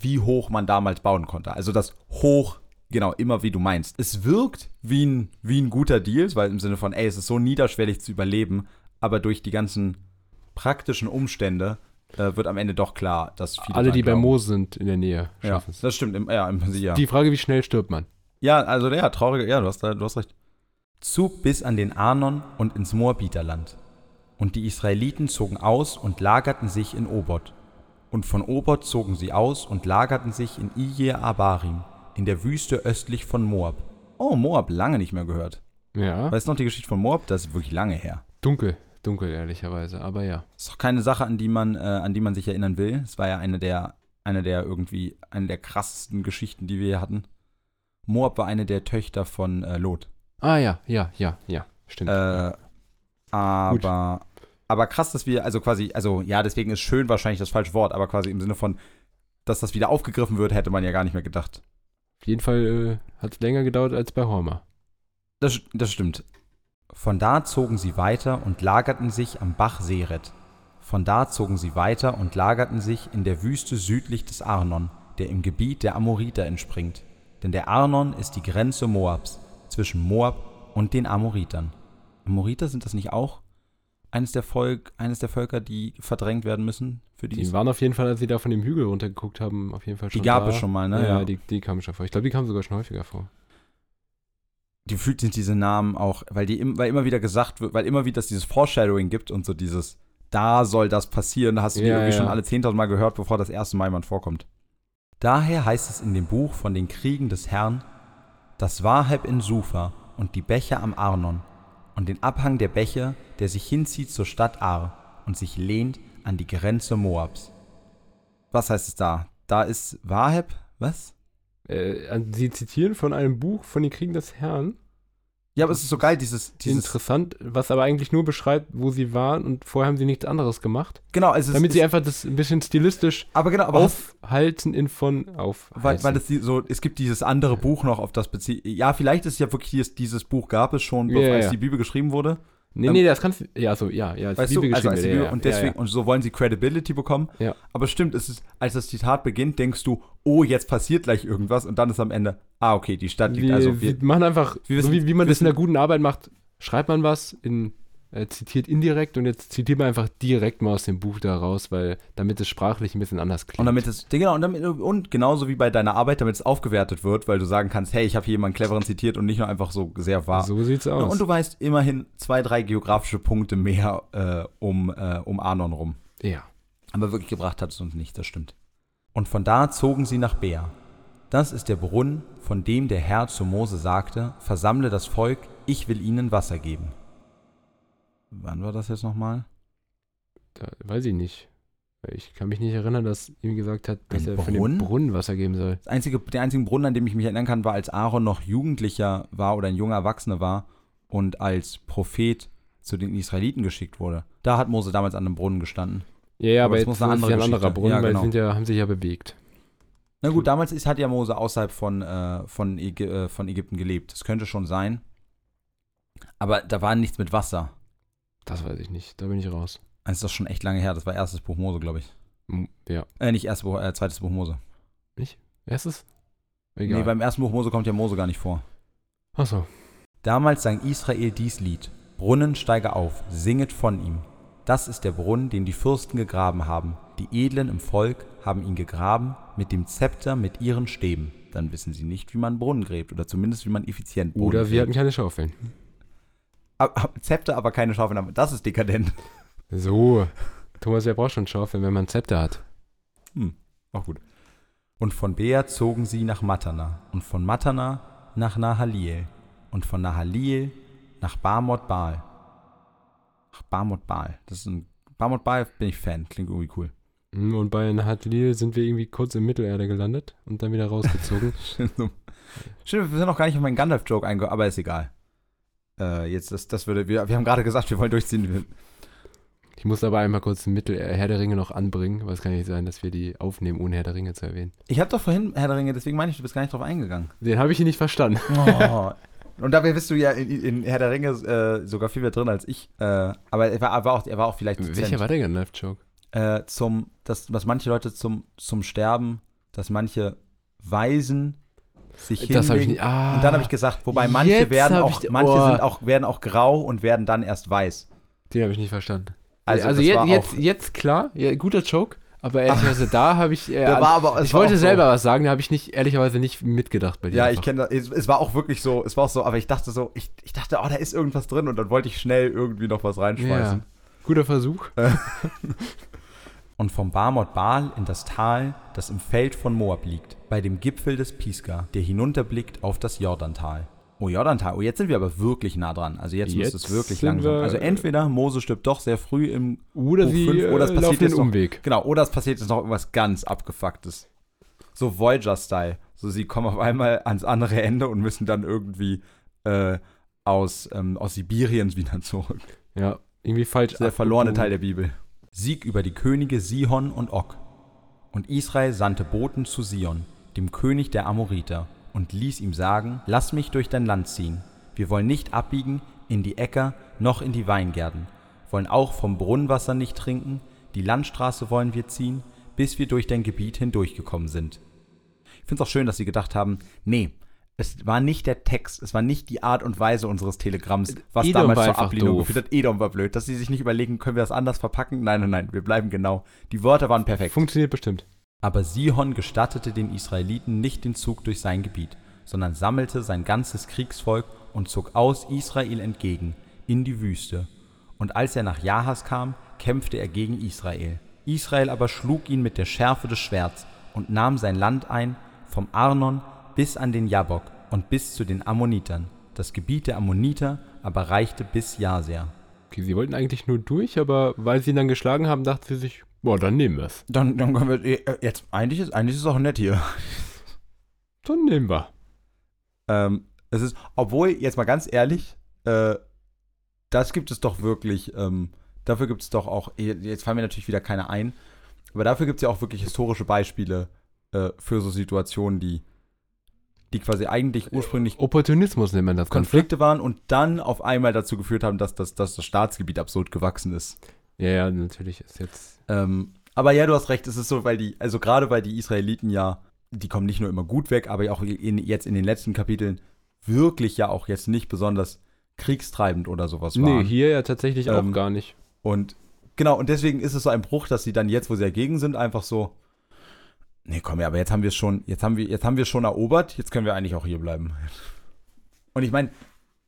wie hoch man damals bauen konnte. Also das hoch, genau, immer wie du meinst. Es wirkt wie ein, wie ein guter Deal, weil im Sinne von, ey, es ist so niederschwellig zu überleben, aber durch die ganzen praktischen Umstände äh, wird am Ende doch klar, dass viele Alle, die bei. Mose sind in der Nähe, Ja, schaffen es. das stimmt. Im, ja, im Prinzip, ja. Die Frage, wie schnell stirbt man? Ja, also ja, traurige, ja, du hast, du hast recht. Zug bis an den Arnon und ins Moabiterland. Und die Israeliten zogen aus und lagerten sich in Obot. Und von Obot zogen sie aus und lagerten sich in Ije Abarim, in der Wüste östlich von Moab. Oh, Moab, lange nicht mehr gehört. Ja, Weißt du noch die Geschichte von Moab? Das ist wirklich lange her. dunkel, dunkel, ehrlicherweise, aber ja. Ist doch keine Sache, an die man, äh, an die man sich erinnern will. Es war ja eine der, eine der irgendwie, eine der krassesten Geschichten, die wir hier hatten. Moab war eine der Töchter von äh, Lot. Ah ja, ja, ja, ja, stimmt. Äh, aber, aber krass, dass wir, also quasi, also ja, deswegen ist schön wahrscheinlich das falsche Wort, aber quasi im Sinne von, dass das wieder aufgegriffen wird, hätte man ja gar nicht mehr gedacht. Auf jeden Fall äh, hat es länger gedauert als bei Horma. Das, das stimmt. Von da zogen sie weiter und lagerten sich am Bach Seret. Von da zogen sie weiter und lagerten sich in der Wüste südlich des Arnon, der im Gebiet der Amoriter entspringt. Denn der Arnon ist die Grenze Moabs, zwischen Moab und den Amoritern. Amoriter sind das nicht auch eines der, Volk, eines der Völker, die verdrängt werden müssen? Für die, Die waren auf jeden Fall, als sie da von dem Hügel runtergeguckt haben, auf jeden Fall die schon gab da. es schon mal, ne? Ja, Die, die kamen schon vor. Ich glaube, die kamen sogar schon häufiger vor. gefühlt sind diese Namen auch, weil die weil immer wieder gesagt wird, weil immer wieder es dieses Foreshadowing gibt und so dieses, da soll das passieren, da hast du die Ja, irgendwie ja. schon alle 10.000 Mal gehört, bevor das erste Mal jemand vorkommt. Daher heißt es in dem Buch von den Kriegen des Herrn, das Waheb in Sufa und die Bäche am Arnon und den Abhang der Bäche, der sich hinzieht zur Stadt Ar und sich lehnt an die Grenze Moabs. Was heißt es da? Da ist Waheb, was? Äh, sie zitieren von einem Buch von den Kriegen des Herrn. Ja, aber es ist so geil, dieses, dieses Interessant, was aber eigentlich nur beschreibt, wo sie waren und vorher haben sie nichts anderes gemacht. genau, also es Damit ist, sie einfach das ein bisschen stilistisch aber genau, aber aufhalten in von auf. Weil, weil es die, so, es gibt dieses andere Buch noch, auf das bezieht. Ja, vielleicht ist ja wirklich dieses, dieses Buch gab es schon, bevor als ja. die Bibel geschrieben wurde. Nee, ähm, nee, das kannst du. Ja, so, ja, ja, Weißt Bibel du, also als Bibel, ja, ja, und deswegen, Ja, und so wollen sie Credibility bekommen. Ja. Aber stimmt, es ist, als das Zitat beginnt, denkst du, oh, jetzt passiert gleich irgendwas und dann ist am Ende, ah, okay, die Stadt ja. liegt, Wir, also wir wir, machen einfach, wir wissen- so wie, wie man das in wissen- der guten Arbeit macht, schreibt man was, in, äh, zitiert indirekt und jetzt zitiert man einfach direkt mal aus dem Buch da raus, weil damit es sprachlich ein bisschen anders klingt. und damit es, genau, und, damit, und genauso wie bei deiner Arbeit, damit es aufgewertet wird, weil du sagen kannst, hey, ich habe hier jemanden cleveren zitiert und nicht nur einfach so sehr wahr. so sieht's aus. Und du weißt immerhin zwei, drei geografische Punkte mehr äh, um, äh, um Arnon rum. ja. Aber wirklich gebracht hat es uns nicht, das stimmt. Und von da zogen sie nach Beer. Das ist der Brunnen, von dem der Herr zu Mose sagte, versammle das Volk, ich will ihnen Wasser geben. Wann war das jetzt nochmal? Da, weiß ich nicht. Ich kann mich nicht erinnern, dass ihm gesagt hat, dass Ein er von dem Brunnen? Brunnen Wasser geben soll. Das einzige, der einzige Brunnen, an dem ich mich erinnern kann, war, als Aaron noch Jugendlicher war oder ein junger Erwachsener war und als Prophet zu den Israeliten geschickt wurde. Da hat Mose damals an einem Brunnen gestanden. Ja, ja, Aber aber, es jetzt muss ist eine es andere ein anderer Geschichte. Brunnen, Ja, weil genau. sind ja, haben sich ja bewegt. Na gut, damals ist, hat ja Mose außerhalb von, äh, von, Ägy äh, von Ägypten gelebt. Das könnte schon sein. Aber da war nichts mit Wasser. Das weiß ich nicht. Da bin ich raus. Das ist doch schon echt lange her. Das war erstes Buch Mose, glaube ich. Ja. Äh, nicht erstes Buch, äh, zweites Buch Mose. Erstes? Egal. Nee, beim ersten Buch Mose kommt ja Mose gar nicht vor. Achso. Damals sang Israel dies Lied. Brunnen steige auf, singet von ihm. Das ist der Brunnen, den die Fürsten gegraben haben. Die Edlen im Volk haben ihn gegraben mit dem Zepter mit ihren Stäben. Dann wissen sie nicht, wie man Brunnen gräbt oder zumindest wie man effizient Brunnen Oder wir gräbt. hatten keine Schaufeln. Zepter, aber keine Schaufeln. aber Das ist dekadent. So. Thomas, wer braucht schon Schaufeln, wenn man ein Zepter hat? Auch gut. Und von Beer zogen sie nach Matana und von Matana nach Nahaliel und von Nahaliel nach Barmot Baal. Ach, Barmot Baal. Das ist ein Barmot Baal bin ich Fan, klingt irgendwie cool. Hm, Und bei Nahatlil sind wir irgendwie kurz in Mittelerde gelandet und dann wieder rausgezogen. Stimmt, wir sind noch gar nicht auf meinen Gandalf-Joke eingegangen, aber ist egal. Äh, jetzt, das, das würde, wir, wir haben gerade gesagt, wir wollen durchziehen. ich muss aber einmal kurz Mittel Herr der Ringe noch anbringen, weil es kann nicht sein, dass wir die aufnehmen, ohne Herr der Ringe zu erwähnen. Ich habe doch vorhin Herr der Ringe, deswegen meine ich, du bist gar nicht drauf eingegangen. Den habe ich hier nicht verstanden. Oh. Und dabei bist du ja in, in Herr der Ringe äh, sogar viel mehr drin als ich. Äh, aber er war, war auch, er war auch vielleicht Welcher war der Gandalf-Joke? äh, zum, dass, dass manche Leute zum, zum Sterben, dass manche Weisen sich Das habe ich hinlegen. nicht. Ah, Und dann habe ich gesagt, wobei manche Jetzt werden auch, ich- manche oh. sind auch, werden auch grau und werden dann erst weiß. den habe ich nicht verstanden. Also, Also, jetzt, jetzt, jetzt klar, ja, guter Joke, aber ehrlicherweise da habe ich. Äh, Da war aber- es ich wollte auch so- selber was sagen, da habe ich nicht, ehrlicherweise nicht mitgedacht bei dir. Ja, ich einfach. kenne das. Es, es war auch wirklich so, es war auch so, aber ich dachte so, ich, ich dachte, oh, da ist irgendwas drin und dann wollte ich schnell irgendwie noch was reinschmeißen. Ja. Guter Versuch. Und vom Barmot Baal in das Tal, das im Feld von Moab liegt, bei dem Gipfel des Pisgah, der hinunterblickt auf das Jordantal. Oh, Jordantal. Oh, jetzt sind wir aber wirklich nah dran. Also jetzt, Jetzt muss es wirklich langsam. wir- Also entweder Mose stirbt doch sehr früh im Oder Buch sie fünf, oder es äh, passiert jetzt noch- Umweg. Genau, oder es passiert jetzt noch irgendwas ganz abgefucktes. So Voyager-Style. So, sie kommen auf einmal ans andere Ende und müssen dann irgendwie äh, aus, ähm, aus Sibirien wieder zurück. Ja, irgendwie falsch. Der verlorene. Teil der Bibel. Sieg über die Könige Sihon und Og. Und Israel sandte Boten zu Sion, dem König der Amoriter, und ließ ihm sagen, lass mich durch dein Land ziehen. Wir wollen nicht abbiegen in die Äcker noch in die Weingärten, wollen auch vom Brunnenwasser nicht trinken, die Landstraße wollen wir ziehen, bis wir durch dein Gebiet hindurchgekommen sind. Ich finde es auch schön, dass sie gedacht haben, nee, es war nicht der Text, es war nicht die Art und Weise unseres Telegramms, was Edom damals war zur Ablehnung doof. geführt hat. Edom war blöd, dass sie sich nicht überlegen, können wir das anders verpacken? Nein, nein, nein, wir bleiben genau. Die Wörter waren perfekt. Funktioniert bestimmt. Aber Sihon gestattete den Israeliten nicht den Zug durch sein Gebiet, sondern sammelte sein ganzes Kriegsvolk und zog aus Israel entgegen, in die Wüste. Und als er nach Jahas kam, kämpfte er gegen Israel. Israel aber schlug ihn mit der Schärfe des Schwerts und nahm sein Land ein, vom Arnon bis an den Jabok und bis zu den Ammonitern. Das Gebiet der Ammoniter aber reichte bis Jaser. Okay, sie wollten eigentlich nur durch, aber weil sie ihn dann geschlagen haben, dachte sie sich, boah, dann nehmen wir es. Dann, dann können wir äh, jetzt eigentlich ist eigentlich ist es auch nett hier. Dann nehmen wir. Ähm, es ist, obwohl, jetzt mal ganz ehrlich, äh, das gibt es doch wirklich, ähm, dafür gibt es doch auch, jetzt fallen mir natürlich wieder keine ein, aber dafür gibt es ja auch wirklich historische Beispiele äh, für so Situationen, die, die quasi eigentlich ursprünglich Opportunismus nennt man das Ganze. Konflikte waren und dann auf einmal dazu geführt haben, dass, das- dass das Staatsgebiet absurd gewachsen ist. Ja, ja, natürlich ist jetzt. Ähm, aber ja, du hast recht, es ist so, weil die, also gerade weil die Israeliten ja, die kommen nicht nur immer gut weg, aber auch in, jetzt in den letzten Kapiteln wirklich ja auch jetzt nicht besonders kriegstreibend oder sowas waren. Nee, hier ja tatsächlich Ähm, auch gar nicht. Und genau, und deswegen ist es so ein Bruch, dass sie dann jetzt, wo sie dagegen sind, einfach so, nee, komm ja, aber jetzt haben wir es schon, jetzt haben wir, jetzt haben wir schon erobert, jetzt können wir eigentlich auch hier bleiben. Und ich meine,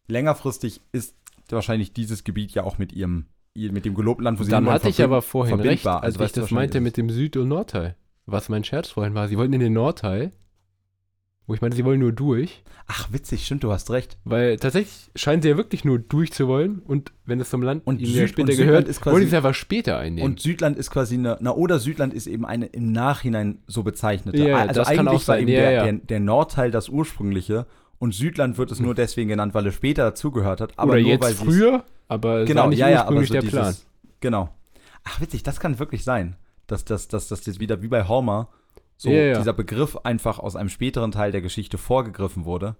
längerfristig ist wahrscheinlich dieses Gebiet ja auch mit ihrem, mit dem gelobten Land, wo sie Dann hatte ich aber vorhin recht, als Also, weißt ich das meinte ist mit dem Süd- und Nordteil. Was mein Scherz vorhin war. Sie wollten in den Nordteil, wo ich meinte, sie wollen nur durch. Ach, witzig, stimmt, du hast recht. Weil tatsächlich scheinen sie ja wirklich nur durchzuwollen und wenn es zum Land Und Süd- später und Südland gehört, ist quasi- wollen sie es einfach später einnehmen. Und Südland ist quasi eine, na oder Südland ist eben eine im Nachhinein so bezeichnete. Ja, also das kann eigentlich auch war sein, eben ja, der, ja. Der, der Nordteil das ursprüngliche und Südland wird es nur deswegen genannt, weil es später dazugehört hat. Aber Oder nur, jetzt weil früher, aber es Genau, war nicht ja, ja, aber so der dieses, Plan. Genau. Ach, witzig, das kann wirklich sein, dass das dass, dass jetzt wieder wie bei Homer so Ja, ja. dieser Begriff einfach aus einem späteren Teil der Geschichte vorgegriffen wurde.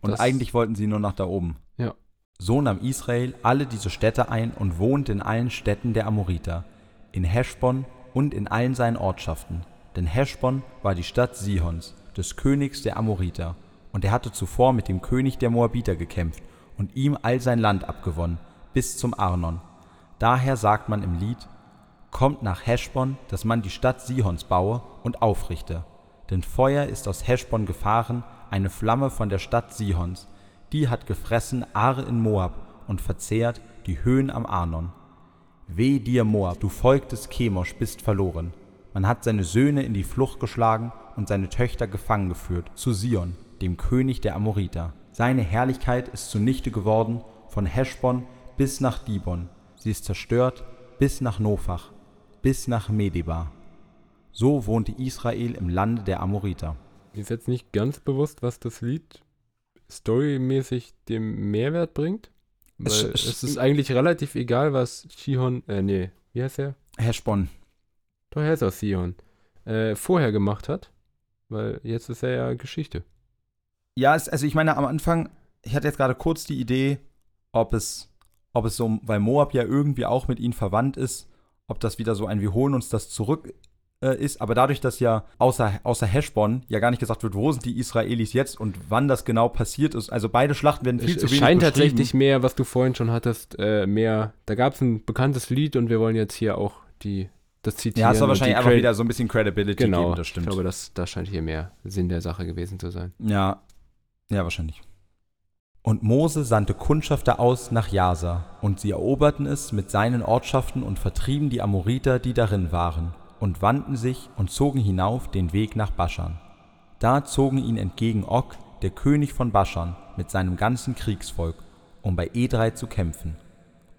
Und Das- eigentlich wollten sie nur nach da oben. Ja. So nahm Israel alle diese Städte ein und wohnte in allen Städten der Amoriter, in Heschbon und in allen seinen Ortschaften. Denn Heschbon war die Stadt Sihons, des Königs der Amoriter, und er hatte zuvor mit dem König der Moabiter gekämpft und ihm all sein Land abgewonnen, bis zum Arnon. Daher sagt man im Lied, Kommt nach Heschbon, dass man die Stadt Sihons baue und aufrichte. Denn Feuer ist aus Heschbon gefahren, eine Flamme von der Stadt Sihons. Die hat gefressen Ar in Moab und verzehrt die Höhen am Arnon. Weh dir, Moab, du Volk des Chemosh bist verloren. Man hat seine Söhne in die Flucht geschlagen und seine Töchter gefangen geführt, zu Sion, dem König der Amoriter. Seine Herrlichkeit ist zunichte geworden, von Heschbon bis nach Dibon. Sie ist zerstört bis nach Nophach, bis nach Medeba. So wohnte Israel im Lande der Amoriter. Mir ist jetzt nicht ganz bewusst, was das Lied storymäßig dem Mehrwert bringt. Weil Es- es, ist eigentlich relativ egal, was Shihon, äh, nee, wie heißt er? Heshbon. Doch, er ist aus Sion. Äh, vorher gemacht hat. Weil jetzt ist er ja Geschichte. Ja, es, also ich meine, am Anfang, ich hatte jetzt gerade kurz die Idee, ob es, ob es so, weil Moab ja irgendwie auch mit ihnen verwandt ist, ob das wieder so ein Wir holen uns das zurück äh, ist. Aber dadurch, dass ja außer, außer Heshbon ja gar nicht gesagt wird, wo sind die Israelis jetzt und wann das genau passiert ist. Also beide Schlachten werden viel Es, zu es wenig scheint beschrieben. tatsächlich mehr, was du vorhin schon hattest, äh, mehr. Da gab es ein bekanntes Lied und wir wollen jetzt hier auch die, das zitieren. Ja, es und wahrscheinlich einfach wieder so ein bisschen Credibility Genau, geben, das stimmt. ich glaube, das, das scheint hier mehr Sinn der Sache gewesen zu sein. Ja, ja, wahrscheinlich. Und Mose sandte Kundschafter aus nach Jasa, und sie eroberten es mit seinen Ortschaften und vertrieben die Amoriter, die darin waren, und wandten sich und zogen hinauf den Weg nach Baschan. Da zogen ihn entgegen Og, der König von Baschan, mit seinem ganzen Kriegsvolk, um bei Edrei zu kämpfen.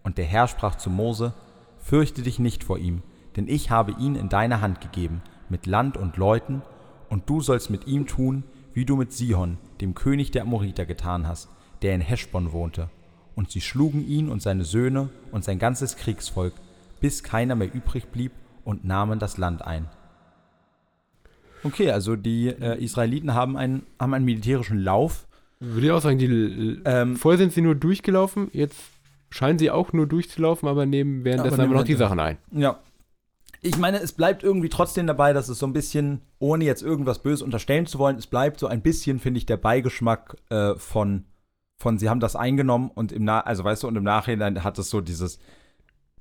Und der Herr sprach zu Mose, Fürchte dich nicht vor ihm, denn ich habe ihn in deine Hand gegeben, mit Land und Leuten, und du sollst mit ihm tun, wie du mit Sihon, dem König der Amoriter, getan hast, der in Heschbon wohnte. Und sie schlugen ihn und seine Söhne und sein ganzes Kriegsvolk, bis keiner mehr übrig blieb, und nahmen das Land ein. Okay, also die äh, Israeliten haben einen, haben einen militärischen Lauf. Würde ich auch sagen, die Ähm, vorher sind sie nur durchgelaufen, jetzt scheinen sie auch nur durchzulaufen, aber nehmen währenddessen Aber noch die Sachen ein. Ja. Ich meine, es bleibt irgendwie trotzdem dabei, dass es so ein bisschen, ohne jetzt irgendwas Böses unterstellen zu wollen, es bleibt so ein bisschen, finde ich, der Beigeschmack äh, von, von, sie haben das eingenommen und im Na also weißt du, und im Nachhinein hat es so dieses,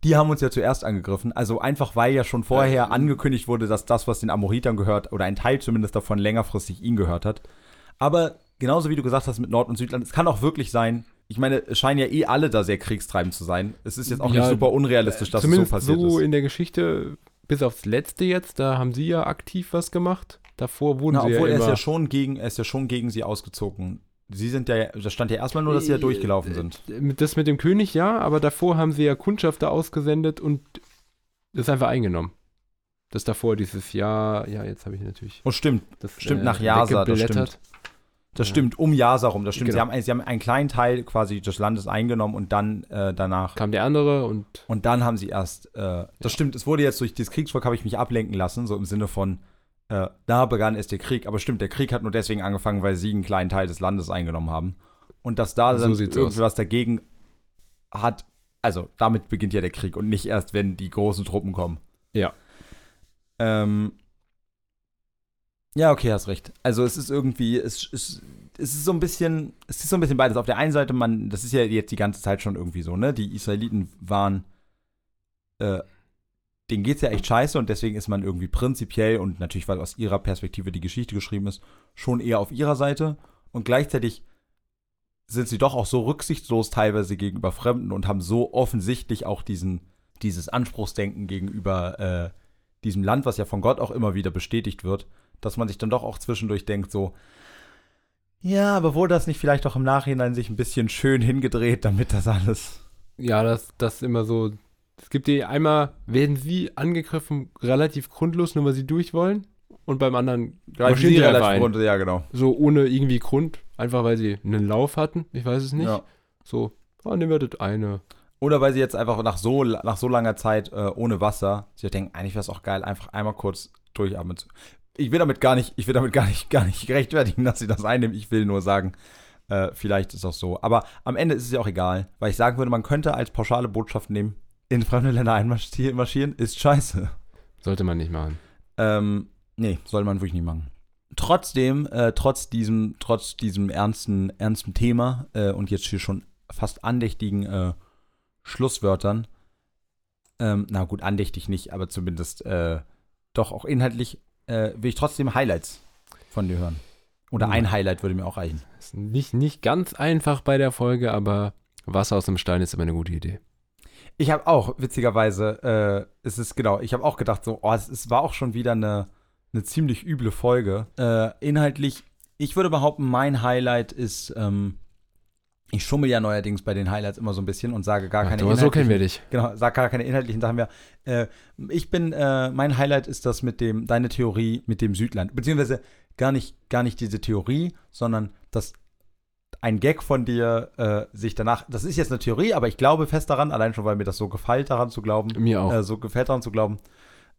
die haben uns ja zuerst angegriffen. Also einfach, weil ja schon vorher Ja. angekündigt wurde, dass das, was den Amoritern gehört, oder ein Teil zumindest davon längerfristig ihnen gehört hat. Aber genauso wie du gesagt hast mit Nord- und Südland, es kann auch wirklich sein, ich meine, es scheinen ja eh alle da sehr kriegstreibend zu sein. Es ist jetzt auch Ja, nicht super unrealistisch, dass es so passiert so ist. in der Geschichte, bis aufs letzte jetzt, da haben sie ja aktiv was gemacht. Davor wurden Na, sie obwohl ja er ist immer ja schon gegen, er ist ja schon gegen sie ausgezogen. Sie sind ja, da stand ja erstmal nur, dass sie ja durchgelaufen sind. Das mit dem König, ja, aber davor haben sie ja Kundschafter ausgesendet und das einfach eingenommen. Das davor dieses Jahr, ja, jetzt habe ich natürlich Oh, stimmt. das äh, Stimmt, nach Jasa, das weggeblättert. Das Ja. stimmt, um Jasa rum. Das stimmt. Sie, Genau. haben, sie haben einen kleinen Teil quasi des Landes eingenommen und dann äh, danach. Kam der andere und Und dann haben sie erst. Äh, das stimmt, es wurde jetzt durch das Kriegsvolk, habe ich mich ablenken lassen, so im Sinne von. Äh, da begann erst der Krieg. Aber stimmt, der Krieg hat nur deswegen angefangen, weil sie einen kleinen Teil des Landes eingenommen haben. Und dass da So dann irgendwie aus. dagegen hat. Also, damit beginnt ja der Krieg und nicht erst, wenn die großen Truppen kommen. Ja. Ähm, ja, okay, hast recht. Also es ist irgendwie, es, es, es ist so ein bisschen, es ist so ein bisschen beides. Auf der einen Seite, man, das ist ja jetzt die ganze Zeit schon irgendwie so, ne? Die Israeliten waren, äh, denen geht's ja echt scheiße und deswegen ist man irgendwie prinzipiell und natürlich, weil aus ihrer Perspektive die Geschichte geschrieben ist, schon eher auf ihrer Seite. Und gleichzeitig sind sie doch auch so rücksichtslos teilweise gegenüber Fremden und haben so offensichtlich auch diesen, dieses Anspruchsdenken gegenüber äh, diesem Land, was ja von Gott auch immer wieder bestätigt wird, dass man sich dann doch auch zwischendurch denkt, so, ja, aber wurde das nicht vielleicht auch im Nachhinein sich ein bisschen schön hingedreht, damit das alles. ja, das, das immer so. Es gibt die einmal, werden sie angegriffen, relativ grundlos, nur weil sie durch wollen. Und beim anderen marschieren sie einfach ein. runter, ja, genau. So ohne irgendwie Grund, einfach weil sie einen Lauf hatten. Ich weiß es nicht. Ja. So, oh, nehmen wir das eine. Oder weil sie jetzt einfach nach so, nach so langer Zeit äh, ohne Wasser sich denken, eigentlich wäre es auch geil, einfach einmal kurz durchatmen zu. Ich will damit gar nicht, ich will damit gar nicht, gar nicht rechtfertigen, dass sie das einnehmen. Ich will nur sagen, äh, vielleicht ist das so. Aber am Ende ist es ja auch egal, weil ich sagen würde, man könnte als pauschale Botschaft nehmen, in fremde Länder einmarschieren ist scheiße. Sollte man nicht machen. Ähm, nee, soll man wirklich nicht machen. Trotzdem, äh, trotz diesem, trotz diesem ernsten, ernsten Thema äh, und jetzt hier schon fast andächtigen äh, Schlusswörtern, ähm, na gut, andächtig nicht, aber zumindest äh, doch auch inhaltlich, äh, will ich trotzdem Highlights von dir hören. Oder Ja. ein Highlight würde mir auch reichen. Ist nicht, nicht ganz einfach bei der Folge, aber Wasser aus dem Stein ist immer eine gute Idee. Ich habe auch, witzigerweise, äh, es ist genau, ich habe auch gedacht, so, oh, es, es war auch schon wieder eine, eine ziemlich üble Folge. Äh, inhaltlich, ich würde behaupten, mein Highlight ist, ähm, Ich schummel ja neuerdings bei den Highlights immer so ein bisschen und sage gar Ach, keine aber so kennen wir inhaltlichen- dich. Genau, sag gar keine inhaltlichen Sachen mehr. Äh, ich bin, äh, mein Highlight ist das mit dem, deine Theorie mit dem Südland. Beziehungsweise gar nicht, gar nicht diese Theorie, sondern dass ein Gag von dir äh, sich danach, das ist jetzt eine Theorie, aber ich glaube fest daran, allein schon, weil mir das so gefällt, daran zu glauben, Mir auch. äh, so gefällt daran zu glauben,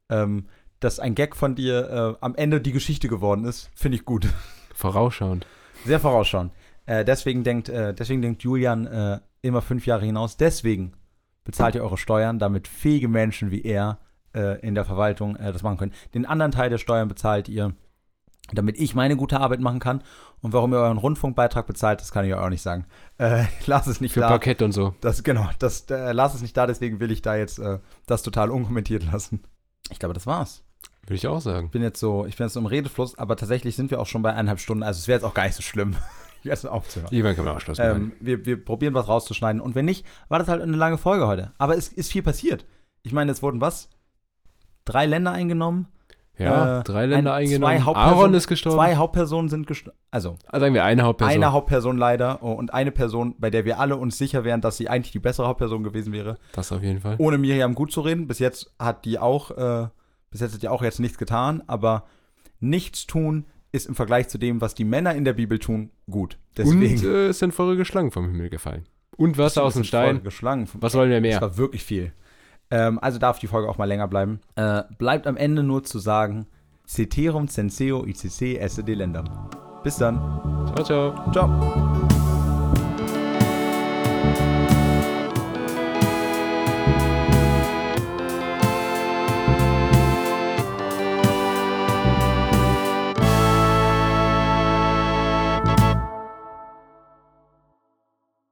ähm, dass ein Gag von dir äh, am Ende die Geschichte geworden ist, finde ich gut. Vorausschauend. Sehr vorausschauend. Äh, deswegen, denkt, äh, deswegen denkt Julian äh, immer fünf Jahre hinaus. Deswegen bezahlt ihr eure Steuern, damit fähige Menschen wie er in der Verwaltung das machen können. Den anderen Teil der Steuern bezahlt ihr, damit ich meine gute Arbeit machen kann. Und warum ihr euren Rundfunkbeitrag bezahlt, das kann ich euch auch nicht sagen. Äh, ich lasse es nicht Für da. Parkett und so. Das, genau, das äh, lass es nicht da, deswegen will ich da jetzt äh, das total unkommentiert lassen. Ich glaube, das war's. Würde ich auch sagen. Ich bin jetzt so, ich bin jetzt so im Redefluss, aber tatsächlich sind wir auch schon bei eineinhalb Stunden, also es wäre jetzt auch gar nicht so schlimm, jetzt aufzuhören. Irgendwann können wir auch Schluss machen. Ähm, wir, wir probieren was rauszuschneiden und wenn nicht, war das halt eine lange Folge heute. Aber es ist viel passiert. Ich meine, es wurden was? Drei Länder eingenommen, ja, äh, drei Länder ein- eingenommen. Aaron ist gestorben. zwei Hauptpersonen sind gestorben. Also Ah, sagen wir eine Hauptperson. eine Hauptperson leider oh, und eine Person, bei der wir alle uns sicher wären, dass sie eigentlich die bessere Hauptperson gewesen wäre. das auf jeden Fall. Ohne Miriam gut zu reden. Bis jetzt hat die auch, äh, bis jetzt hat die auch jetzt nichts getan, aber nichts tun ist im Vergleich zu dem, was die Männer in der Bibel tun, gut. Deswegen. Und äh, es sind feurige Schlangen vom Himmel gefallen. Und Wasser aus dem Stein. Geschlagen. Was wollen wir Das mehr? war wirklich viel. Ähm, also darf die Folge auch mal länger bleiben. Äh, bleibt am Ende nur zu sagen, Ceterum censeo ICC esse delendam. Bis dann. Ciao, ciao. Ciao.